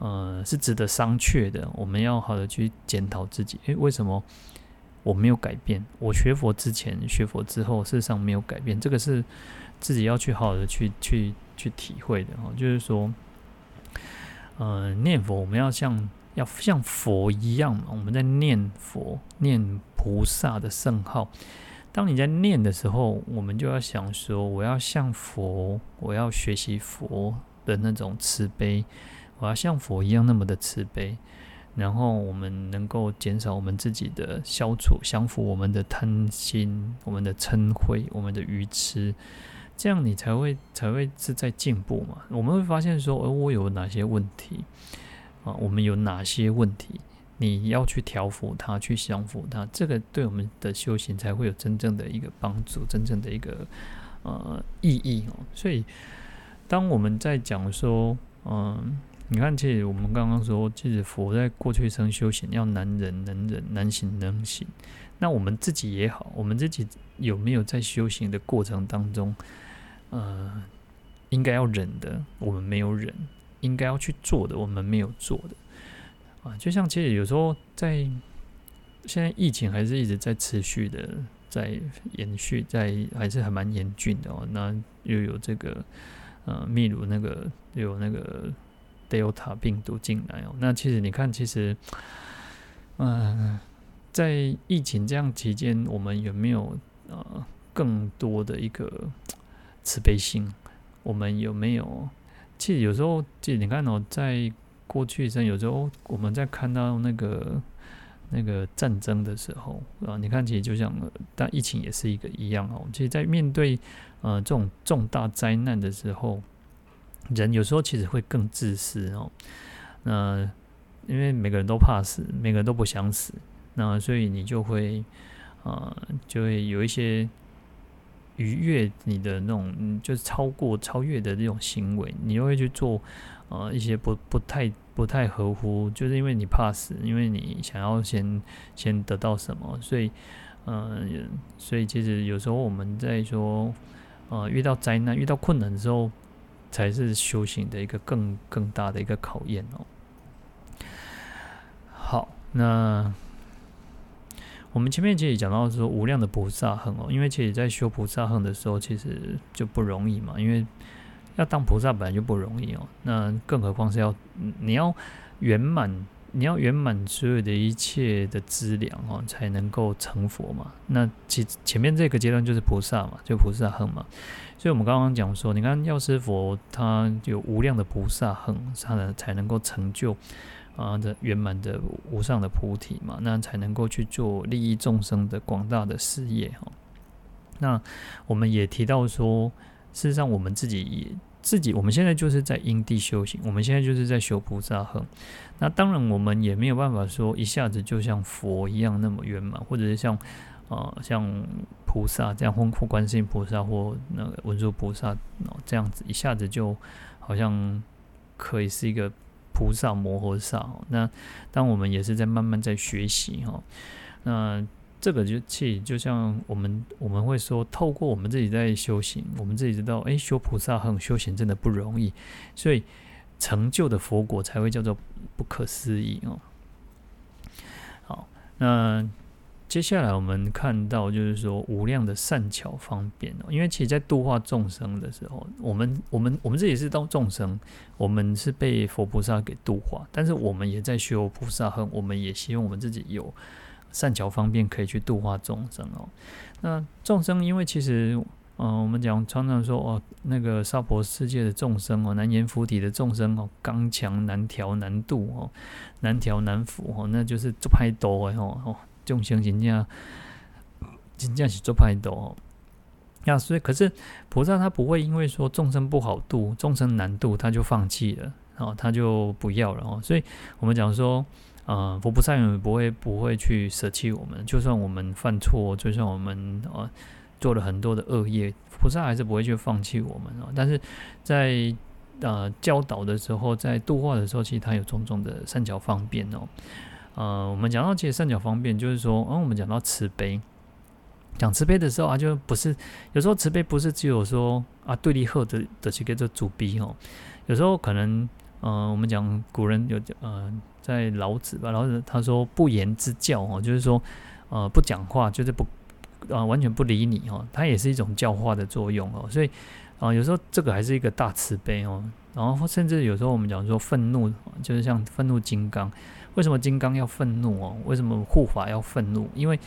S1: 呃，是值得商榷的。我们要好的去检讨自己。诶，为什么我没有改变？我学佛之前、学佛之后，事实上没有改变。这个是自己要去好好的去去去体会的哈。就是说，呃，念佛我们要像要像佛一样，我们在念佛、念菩萨的圣号。当你在念的时候，我们就要想说，我要像佛，我要学习佛的那种慈悲。我要像佛一样那么的慈悲，然后我们能够减少我们自己的消除、降服我们的贪心、我们的嗔恚、我们的愚痴，这样你才会才会是在进步嘛。我们会发现说，而我有哪些问题啊？我们有哪些问题？你要去调伏它，去降服它，这个对我们的修行才会有真正的一个帮助，真正的一个呃意义哦。所以，当我们在讲说，嗯。你看，其实我们刚刚说，其实佛在过去生修行要难忍能忍，难行能行。那我们自己也好，我们自己有没有在修行的过程当中，呃，应该要忍的，我们没有忍；应该要去做的，我们没有做的。啊，就像其实有时候在现在疫情还是一直在持续的在延续，在还是还蛮严峻的哦。那又有这个呃秘鲁那个又有那个 Delta 病毒进来哦。那其实你看，其实嗯、在疫情这样期间，我们有没有呃更多的一个慈悲心？我们有没有？其实有时候，其实你看哦，在过去一阵，有时候我们在看到那个那个战争的时候啊，你看，其实就像，但疫情也是一个一样哦。其实，在面对呃这种重大灾难的时候，人有时候其实会更自私哦。那因为每个人都怕死，每个人都不想死，那所以你就会啊、呃，就会有一些。逾越你的那种，就是超过、超越的这种行为，你又会去做，呃，一些不不太、不太合乎，就是因为你怕死，因为你想要先先得到什么，所以，呃，所以其实有时候我们在说，呃，遇到灾难、遇到困难的时候，才是修行的一个更更大的一个考验哦。好，那。我们前面其实讲到说无量的菩萨行哦，因为其实在修菩萨行的时候，其实就不容易嘛，因为要当菩萨本来就不容易哦，那更何况是要你要圆满，你要圆满所有的一切的资粮哦，才能够成佛嘛。那其前面这个阶段就是菩萨嘛，就菩萨行嘛。所以我们刚刚讲说，你看药师佛他有无量的菩萨行，他呢才能够成就。啊，的圆满的无上的菩提嘛，那才能够去做利益众生的广大的事业哈。那我们也提到说，事实上我们自己也自己，我们现在就是在因地修行，我们现在就是在修菩萨行。那当然，我们也没有办法说一下子就像佛一样那么圆满，或者是像啊像菩萨这样，或或观世音菩萨或那个文殊菩萨这样子，一下子就好像可以是一个。菩萨摩诃萨，那当我们也是在慢慢在学习哈，那这个就其实就像我们我们会说，透过我们自己在修行，我们自己知道，哎，修菩萨行修行真的不容易，所以成就的佛果才会叫做不可思议哦。好，那。接下来我们看到，就是说无量的善巧方便哦，因为其实，在度化众生的时候，我们、我们、我们自己是当众生，我们是被佛菩萨给度化，但是我们也在修菩萨行，我们也希望我们自己有善巧方便可以去度化众生哦。那众生，因为其实，嗯、呃，我们讲常常说哦，那个娑婆世界的众生哦，难言佛体的众生哦，刚强难调难度哦，难调难服哦，那就是做派多哎哦。众生人家人家是做派多哦，那所以可是菩萨他不会因为说众生不好度，众生难度，他就放弃了哦，他就不要了哦。所以我们讲说，呃，佛菩萨永远不会不会去舍弃我们，就算我们犯错，就算我们呃做了很多的恶业，菩萨还是不会去放弃我们哦。但是在呃教导的时候，在度化的时候，其实他有种种的善巧方便哦。呃，我们讲到其实善巧方便，就是说，嗯，我们讲到慈悲，讲慈悲的时候啊，就不是有时候慈悲不是只有说啊对立后的的这个做主逼哦，有时候可能，呃，我们讲古人有呃，在老子吧，老子他说不言之教哦，就是说呃不讲话，就是不啊、呃、完全不理你哦，它也是一种教化的作用哦，所以啊、呃、有时候这个还是一个大慈悲哦，然后甚至有时候我们讲说愤怒，就是像愤怒金刚。为什么金刚要愤怒哦？为什么护法要愤怒？因为，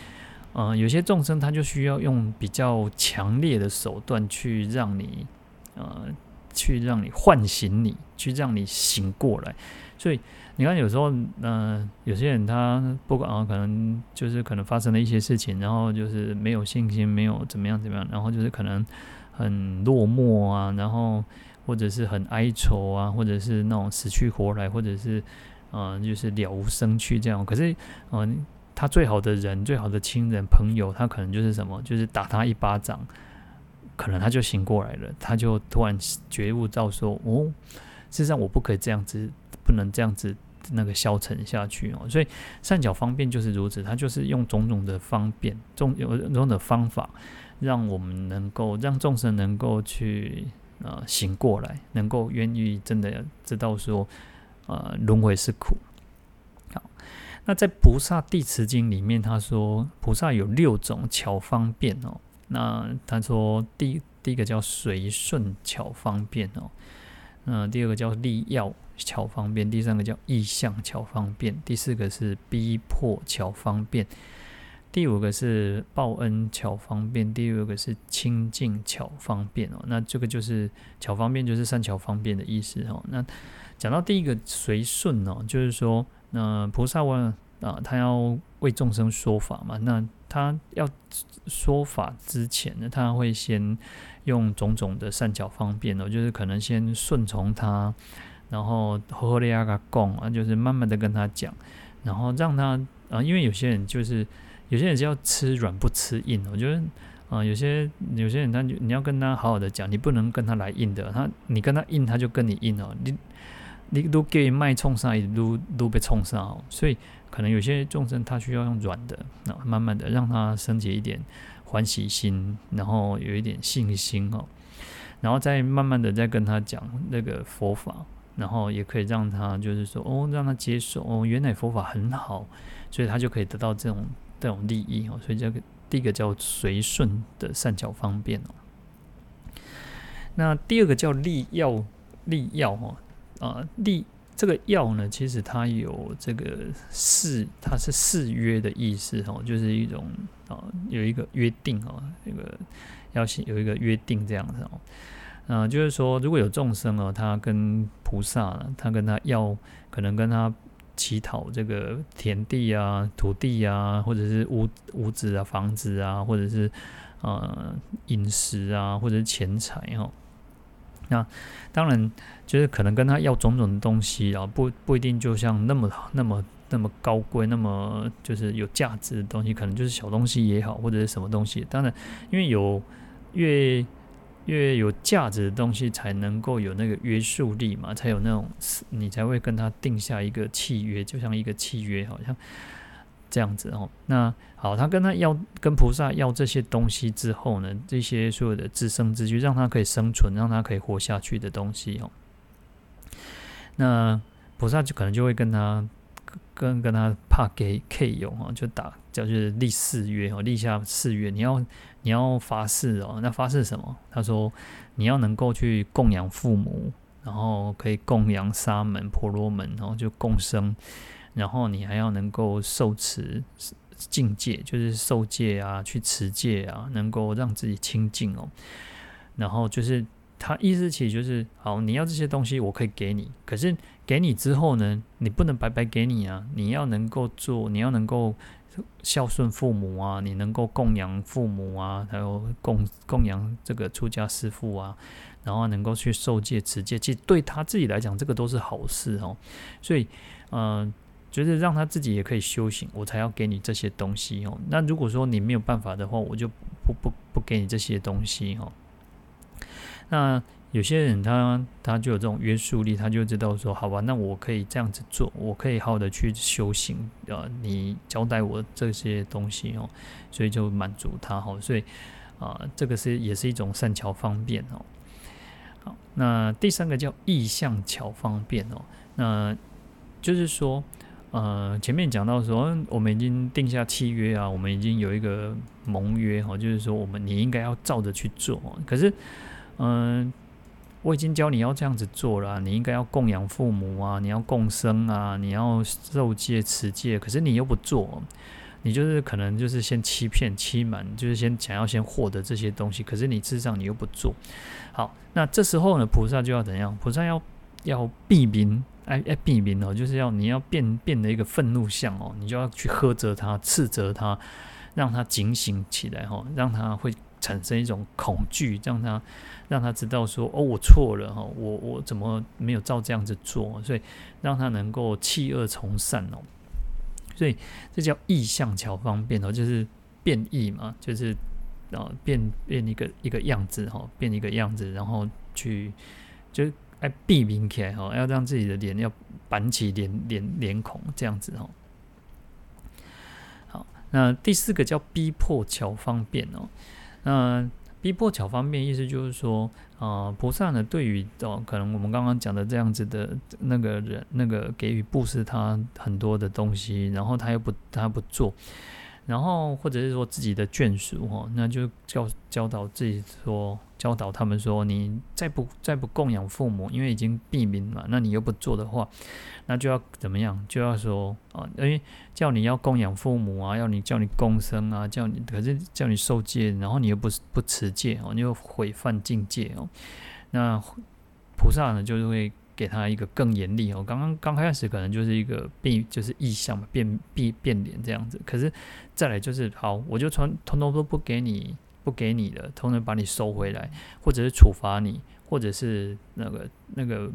S1: 呃，有些众生他就需要用比较强烈的手段去让你，呃，去让你唤醒你，去让你醒过来。所以你看，有时候，嗯、有些人他不管啊，可能就是可能发生了一些事情，然后就是没有信心，没有怎么样怎么样，然后就是可能很落寞啊，然后或者是很哀愁啊，或者是那种死去活来，或者是。嗯、就是了无生趣这样。可是，嗯、他最好的人、最好的亲人、朋友，他可能就是什么？就是打他一巴掌，可能他就醒过来了，他就突然觉悟到说：“哦，事实上我不可以这样子，不能这样子那个消沉下去哦。”所以善巧方便就是如此，他就是用种种的方便、种有种种的方法，让我们能够让众生能够去呃醒过来，能够愿意真的知道说。呃，轮回是苦。好，那在《菩萨地持经》里面，他说菩萨有六种巧方便哦。那他说第第一个叫随顺巧方便哦，那第二个叫利要巧方便，第三个叫意向巧方便，第四个是逼迫巧方便，第五个是报恩巧方便，第六个是清净巧方便哦。那这个就是巧方便，就是善巧方便的意思哦。那讲到第一个随顺哦，就是说。那菩萨问啊，他要为众生说法嘛？那他要说法之前呢，他会先用种种的善巧方便哦，就是可能先顺从他，然后呵呵利亚嘎贡啊，就是慢慢的跟他讲，然后让他啊，因为有些人就是有些人是要吃软不吃硬，我觉得啊，有些有些人他就你要跟他好好的讲，你不能跟他来硬的，他你跟他硬，他就跟你硬哦，你。你都给卖冲上，一路都被冲上，所以可能有些众生他需要用软的，那慢慢的让他升起一点欢喜心，然后有一点信心哦，然后再慢慢的再跟他讲那个佛法，然后也可以让他就是说哦，让他接受哦，原来佛法很好，所以他就可以得到这种这种利益哦，所以这个第一个叫随顺的善巧方便哦，那第二个叫利要利要哦。啊，利这个要呢，其实它有这个誓，它是誓约的意思哦，就是一种啊，有一个约定哦，那个要有一个约定这样子哦。啊，就是说，如果有众生哦，他跟菩萨，他跟他要，可能跟他乞讨这个田地啊、土地啊，或者是屋屋子啊、房子啊，或者是呃饮食啊，或者是钱财哈。那当然，就是可能跟他要种种的东西啊，不不一定就像那么那么那么高贵，那么就是有价值的东西，可能就是小东西也好，或者是什么东西。当然，因为有越越有价值的东西，才能够有那个约束力嘛，才有那种你才会跟他定下一个契约，就像一个契约，好像。这样子哦，那好，他跟他要跟菩萨要这些东西之后呢，这些所有的自生自具，让他可以生存，让他可以活下去的东西哦，那菩萨就可能就会跟他跟跟他怕给 K 用哦，就打叫就是立誓约哦，立下誓约，你要你要发誓哦，那发誓什么？他说你要能够去供养父母，然后可以供养沙门婆罗门，然后就共生。然后你还要能够受持境界，就是受戒啊，去持戒啊，能够让自己清净哦。然后就是他意思其实就是，好，你要这些东西，我可以给你。可是给你之后呢，你不能白白给你啊，你要能够做，你要能够孝顺父母啊，你能够供养父母啊，还有供供养这个出家师父啊，然后能够去受戒持戒，其实对他自己来讲，这个都是好事哦。所以，嗯、呃。就是让他自己也可以修行，我才要给你这些东西哦。那如果说你没有办法的话，我就不不不给你这些东西哦。那有些人他他就有这种约束力，他就知道说，好吧，那我可以这样子做，我可以好好的去修行呃。你交代我这些东西哦，所以就满足他哦。所以啊，这个是也是一种善巧方便哦。好，那第三个叫意象巧方便哦，那就是说。呃，前面讲到说，我们已经定下契约啊，我们已经有一个盟约哈，就是说，我们你应该要照着去做。哦可是，嗯、我已经教你要这样子做了，你应该要供养父母啊，你要共生啊，你要受戒持戒，可是你又不做，你就是可能就是先欺骗欺瞒，就是先想要先获得这些东西，可是你事实上你又不做。好，那这时候呢，菩萨就要怎样？菩萨要要避名。哎哎，避免哦，就是要你要变变的一个愤怒相哦，你就要去呵责他、斥责他，让他警醒起来哈，让他会产生一种恐惧，让他让他知道说哦，我错了哈，我我怎么没有照这样子做？所以让他能够弃恶从善哦，所以这叫意象巧方便哦，就是变异嘛，就是啊变变一个一个样子哈，变一个样子，然后去就。哎，避免起来哈，要让自己的脸要板起脸脸脸孔这样子哈。好，那第四个叫逼迫巧方便哦。那逼迫巧方面，意思就是说，啊、菩萨呢，对于哦，可能我们刚刚讲的这样子的那个人，那个给予布施他很多的东西，然后他又不他不做。然后，或者是说自己的眷属哈，那就教教导自己说，教导他们说，你再不再不供养父母，因为已经避名嘛，那你又不做的话，那就要怎么样？就要说啊，因为叫你要供养父母啊，要你叫你共生啊，叫你可是叫你受戒，然后你又不不持戒哦，你又毁犯境界哦，那菩萨呢，就是会。给他一个更严厉哦，刚刚刚开始可能就是一个变，就是意象嘛，变变变脸这样子。可是再来就是好，我就传通通都不给你，不给你的，通常把你收回来，或者是处罚你，或者是那个那个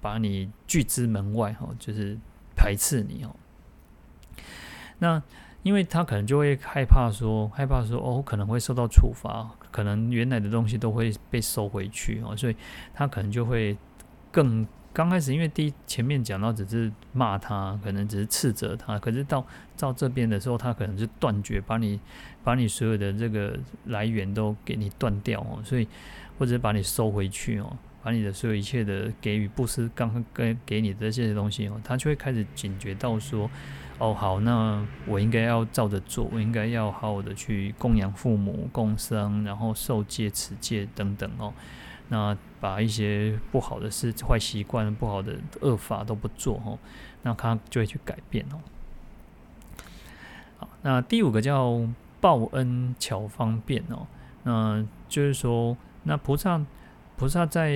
S1: 把你拒之门外哈，就是排斥你哦。那因为他可能就会害怕说，害怕说哦，可能会受到处罚，可能原来的东西都会被收回去哦，所以他可能就会。更刚开始，因为第一前面讲到只是骂他，可能只是斥责他，可是到到这边的时候，他可能是断绝，把你把你所有的这个来源都给你断掉哦，所以或者把你收回去哦，把你的所有一切的给予布施，刚刚给给你的这些东西哦，他就会开始警觉到说，哦好，那我应该要照着做，我应该要好好的去供养父母、共生，然后受戒、持戒等等哦。那把一些不好的事、坏习惯、不好的恶法都不做哦，那他就会去改变哦。好，那第五个叫报恩巧方便哦，那就是说，那菩萨菩萨在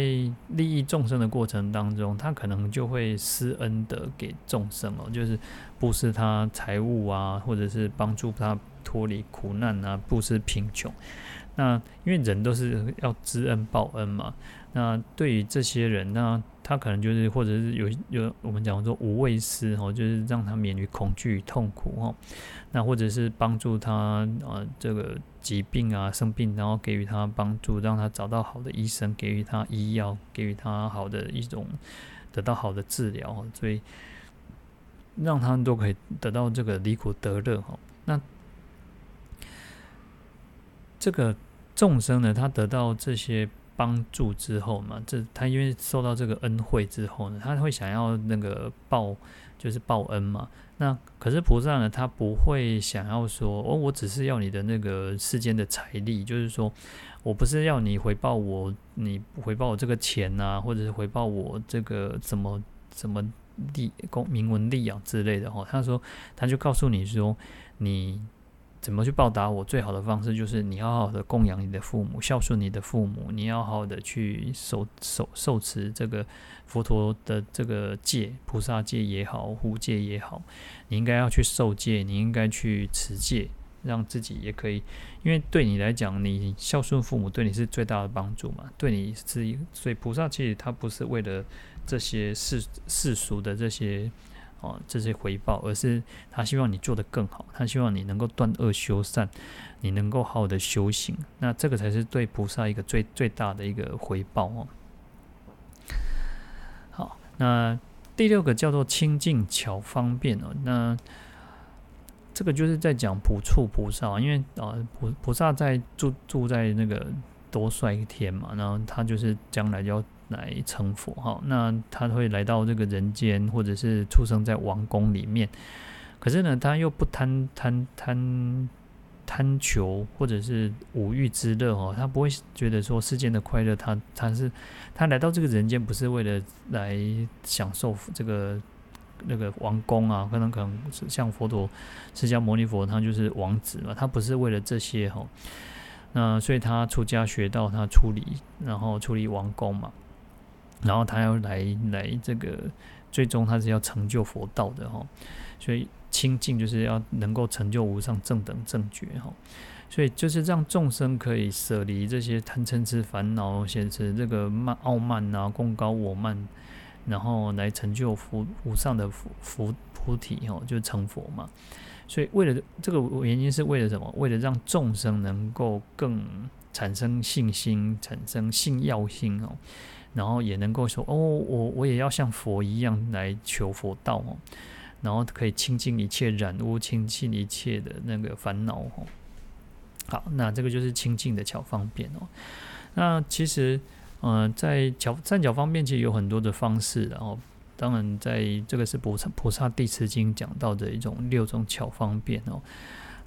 S1: 利益众生的过程当中，他可能就会施恩德给众生哦，就是布施他财物啊，或者是帮助他脱离苦难啊，布施贫穷。那因为人都是要知恩报恩嘛，那对于这些人，那他可能就是或者是有有我们讲说无畏施哦，就是让他免于恐惧与痛苦哦，那或者是帮助他啊这个疾病啊生病，然后给予他帮助，让他找到好的医生，给予他医药，给予他好的一种得到好的治疗，所以让他们都可以得到这个离苦得乐哈。那这个众生呢，他得到这些帮助之后嘛，这他因为受到这个恩惠之后呢，他会想要那个报，就是报恩嘛。那可是菩萨呢，他不会想要说，哦，我只是要你的那个世间的财力，就是说我不是要你回报我，你回报我这个钱啊，或者是回报我这个什么什么利功名闻利养之类的哈。他说，他就告诉你说，你。怎么去报答我？最好的方式就是你要好好的供养你的父母，孝顺你的父母。你要好好的去受受受持这个佛陀的这个戒，菩萨戒也好，护戒也好，你应该要去受戒，你应该去持戒，让自己也可以。因为对你来讲，你孝顺父母对你是最大的帮助嘛。对你是，所以菩萨其实他不是为了这些世世俗的这些。哦，这些回报，而是他希望你做得更好，他希望你能够断恶修善，你能够好好的修行，那这个才是对菩萨一个最最大的一个回报哦。好，那第六个叫做清净巧方便哦，那这个就是在讲普处菩萨，因为啊菩菩萨在住住在那个多帅天嘛，然后他就是将来要。来成佛哈，那他会来到这个人间，或者是出生在王宫里面。可是呢，他又不贪贪贪贪求，或者是五欲之乐哦，他不会觉得说世间的快乐，他他是他来到这个人间不是为了来享受这个那个王宫啊，可能可能是像佛陀释迦牟尼佛，他就是王子嘛，他不是为了这些哈。那所以他出家学道，他出离，然后出离王宫嘛。然后他要来来这个，最终他是要成就佛道的哈，所以清净就是要能够成就无上正等正觉哈，所以就是让众生可以舍离这些贪嗔痴烦恼，显示这个慢傲慢啊，功高我慢，然后来成就佛无上的佛佛菩提哈，就成佛嘛。所以为了这个原因是为了什么？为了让众生能够更产生信心，产生信要心哦。然后也能够说哦，我我也要像佛一样来求佛道哦，然后可以清净一切染污，清净一切的那个烦恼哦。好，那这个就是清净的巧方便哦。那其实，嗯、在巧善巧方便其实有很多的方式，然后当然在这个是菩萨菩萨地持经讲到的一种六种巧方便哦。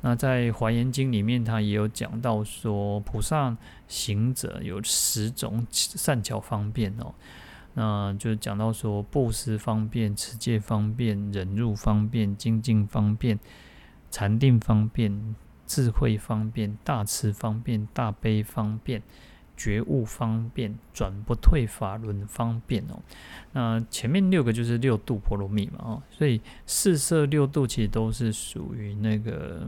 S1: 那在华严经里面，他也有讲到说，菩萨行者有十种善巧方便哦。那就讲到说，布施方便、持戒方便、忍辱方便、精进方便、禅定方便、智慧方便、大慈方便、大悲方便、觉悟方便、转不退法轮方便哦。那前面六个就是六度波罗蜜嘛哦，所以四摄六度其实都是属于那个。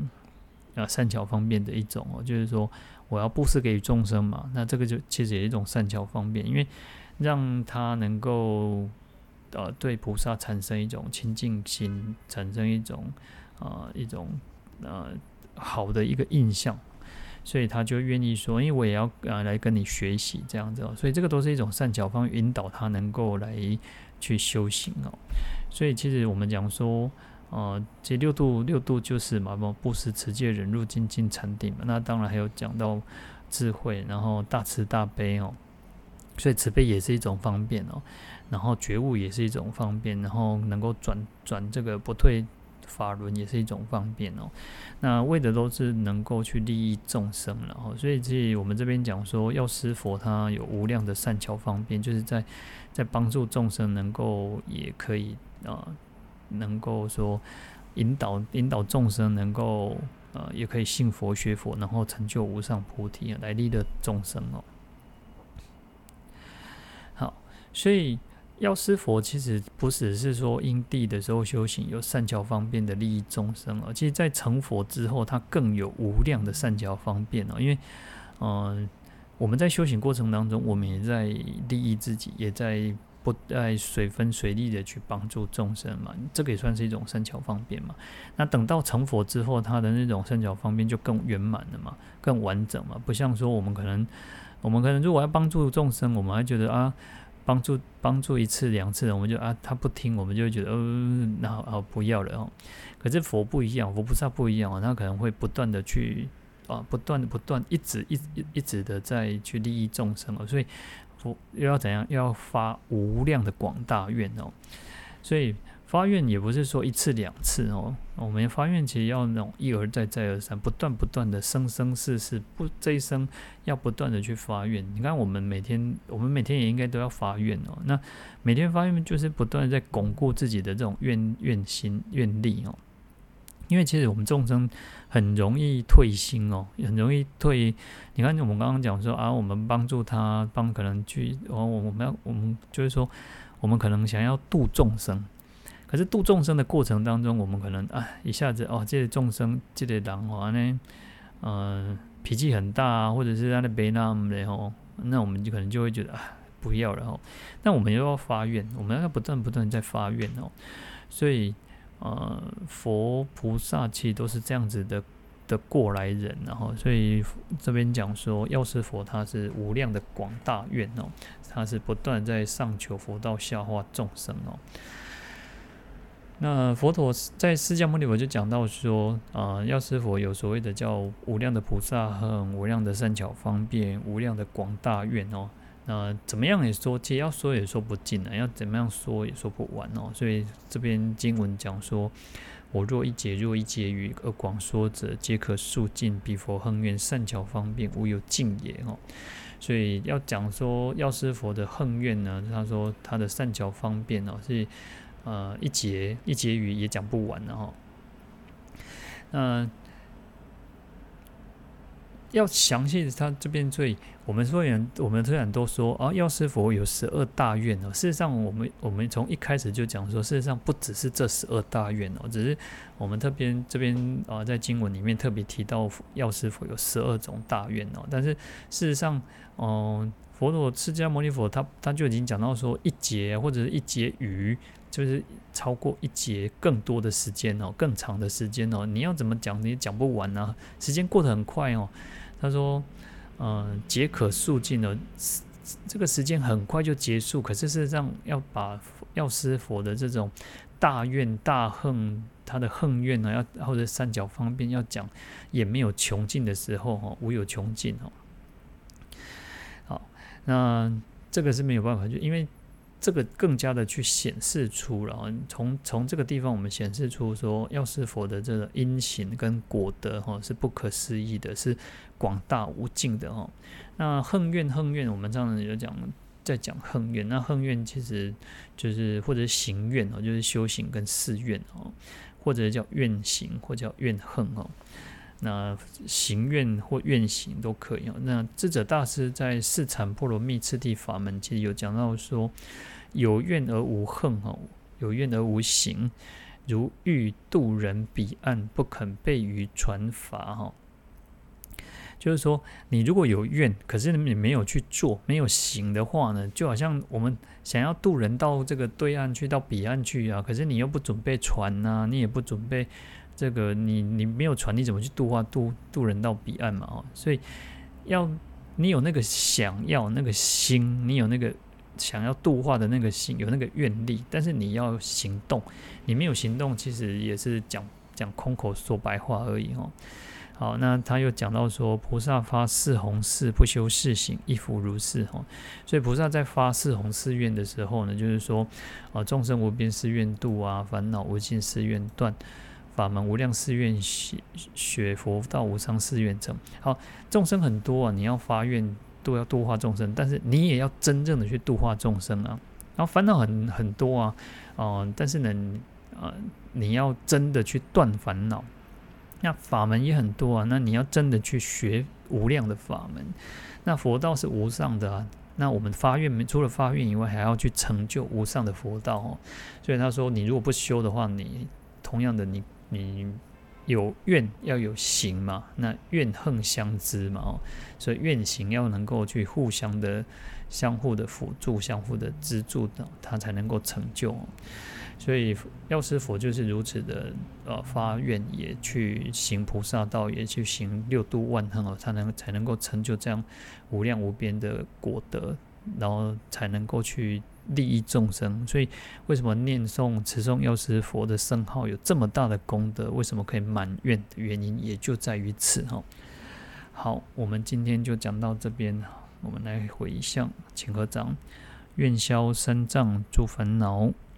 S1: 啊，善巧方便的一种哦，就是说我要布施给予众生嘛，那这个就其实也是一种善巧方便，因为让他能够呃对菩萨产生一种亲近心，产生一种啊、呃、一种呃好的一个印象，所以他就愿意说，因为我也要啊来跟你学习这样子哦，所以这个都是一种善巧方，引导他能够来去修行哦，所以其实我们讲说。呃，这六度六度就是嘛，不布施、持戒、忍辱、精进、禅定嘛。那当然还有讲到智慧，然后大慈大悲哦。所以慈悲也是一种方便哦，然后觉悟也是一种方便，然后能够转转这个不退法轮也是一种方便哦。那为的都是能够去利益众生，然后所以这我们这边讲说，药师佛他有无量的善巧方便，就是在在帮助众生能够也可以啊。能够说引导引导众生，能够呃也可以信佛学佛，然后成就无上菩提来利的众生哦。好，所以药师佛其实不只是说因地的时候修行有善巧方便的利益众生哦，其实在成佛之后，他更有无量的善巧方便哦。因为嗯、我们在修行过程当中，我们也在利益自己，也在。不再随分随力的去帮助众生嘛，这个也算是一种善巧方便嘛。那等到成佛之后，他的那种善巧方便就更圆满了嘛，更完整嘛。不像说我们可能，我们可能如果要帮助众生，我们还觉得啊，帮助帮助一次两次，我们就啊他不听，我们就会觉得呃，那好，不要了哦。可是佛不一样，佛菩萨不一样啊，他可能会不断的去啊，不断的不断一直一一一直的在去利益众生哦，所以。不又要怎样？又要发无量的广大愿哦，所以发愿也不是说一次两次哦，我们发愿其实要那种一而再再而三，不断不断的生生世世不这一生要不断的去发愿。你看我们每天，我们每天也应该都要发愿哦。那每天发愿就是不断在巩固自己的这种愿愿心愿力哦。因为其实我们众生很容易退心哦，很容易退。你看，我们刚刚讲说啊，我们帮助他，帮可能去，哦，我们要，我们就是说，我们可能想要度众生，可是度众生的过程当中，我们可能啊，一下子哦，这些众生，这些人话呢，嗯，脾气很大，或者是他的悲那么的哦，那我们就可能就会觉得啊，不要了哦。那我们又要发愿，我们要不断不断在发愿哦，所以。呃，佛菩萨其实都是这样子的的过来人，然后所以这边讲说，药师佛他是无量的广大愿哦，他是不断在上求佛道，下化众生哦。那佛陀在释迦牟尼佛就讲到说，啊，药师佛有所谓的叫无量的菩萨和，无量的善巧方便，无量的广大愿哦。那怎么样也说，其实要说也说不尽啊，要怎么样说也说不完哦。所以这边经文讲说，我若一节若一节语而广说者，皆可速尽彼佛横愿善巧方便，无有尽也哦。所以要讲说药师佛的横愿呢，他说他的善巧方便哦，是呃一节一节语也讲不完的哈。那要详细，他这边最我们所有人，我们虽然都说啊，药师佛有十二大愿哦。事实上，我们我们从一开始就讲说，事实上不只是这十二大愿哦，只是我们特别这边啊，在经文里面特别提到药师佛有十二种大愿哦。但是事实上，嗯，佛陀释迦牟尼佛他他就已经讲到说，一劫或者是一劫余，就是超过一劫更多的时间哦，更长的时间哦。你要怎么讲，你也讲不完啊，时间过得很快哦。他说：“嗯、呃，劫可速尽了，这个时间很快就结束。可是事实上，要把药师佛的这种大愿大恨他的恨怨呢，要或者三角方便要讲，也没有穷尽的时候哈，无有穷尽哈。好，那这个是没有办法，就因为这个更加的去显示出了，从从这个地方我们显示出说，药师佛的这个因行跟果德哈是不可思议的，是广大无尽的哦。那恨怨恨怨，我们这样有讲。在讲恨怨，那恨怨其实就是或者行愿哦，就是修行跟誓愿哦，或者叫愿行或叫怨恨哦。那行愿或愿行都可以哦。那智者大师在《四禅波罗蜜次第法门》其实有讲到说，有愿而无恨哦，有愿而无行，如欲渡人彼岸，不肯背于传法哈。就是说，你如果有愿，可是你没有去做，没有行的话呢，就好像我们想要渡人到这个对岸去，到彼岸去啊，可是你又不准备船呐、你也不准备这个，你你没有船，你怎么去度化渡渡人到彼岸嘛？哦，所以要你有那个想要那个心，你有那个想要度化的那个心，有那个愿力，但是你要行动，你没有行动，其实也是讲讲空口说白话而已哦。好，那他又讲到说，菩萨发四弘誓，不修四行，亦复如是哈。所以菩萨在发四弘誓愿的时候呢，就是说，啊，众生无边誓愿度啊，烦恼无尽誓愿断，法门无量誓愿学，学佛道无上誓愿成。好，众生很多啊，你要发愿都要度化众生，但是你也要真正的去度化众生啊。然后烦恼很很多啊，哦，但是呢，呃，你要真的去断烦恼。那法门也很多啊，那你要真的去学无量的法门，那佛道是无上的啊。那我们发愿，除了发愿以外，还要去成就无上的佛道哦。所以他说，你如果不修的话，你同样的你，你有愿要有行嘛，那怨恨相知嘛哦。所以愿行要能够去互相的、相互的辅助、相互的资助的，他才能够成就。所以药师佛就是如此的，呃，发愿也去行菩萨道，也去行六度万行哦，才能才能够成就这样无量无边的果德，然后才能够去利益众生。所以为什么念诵持诵药师佛的圣号有这么大的功德？为什么可以满愿的原因，也就在于此哈。好，我们今天就讲到这边，我们来回向，请合掌。愿消三障诸烦恼，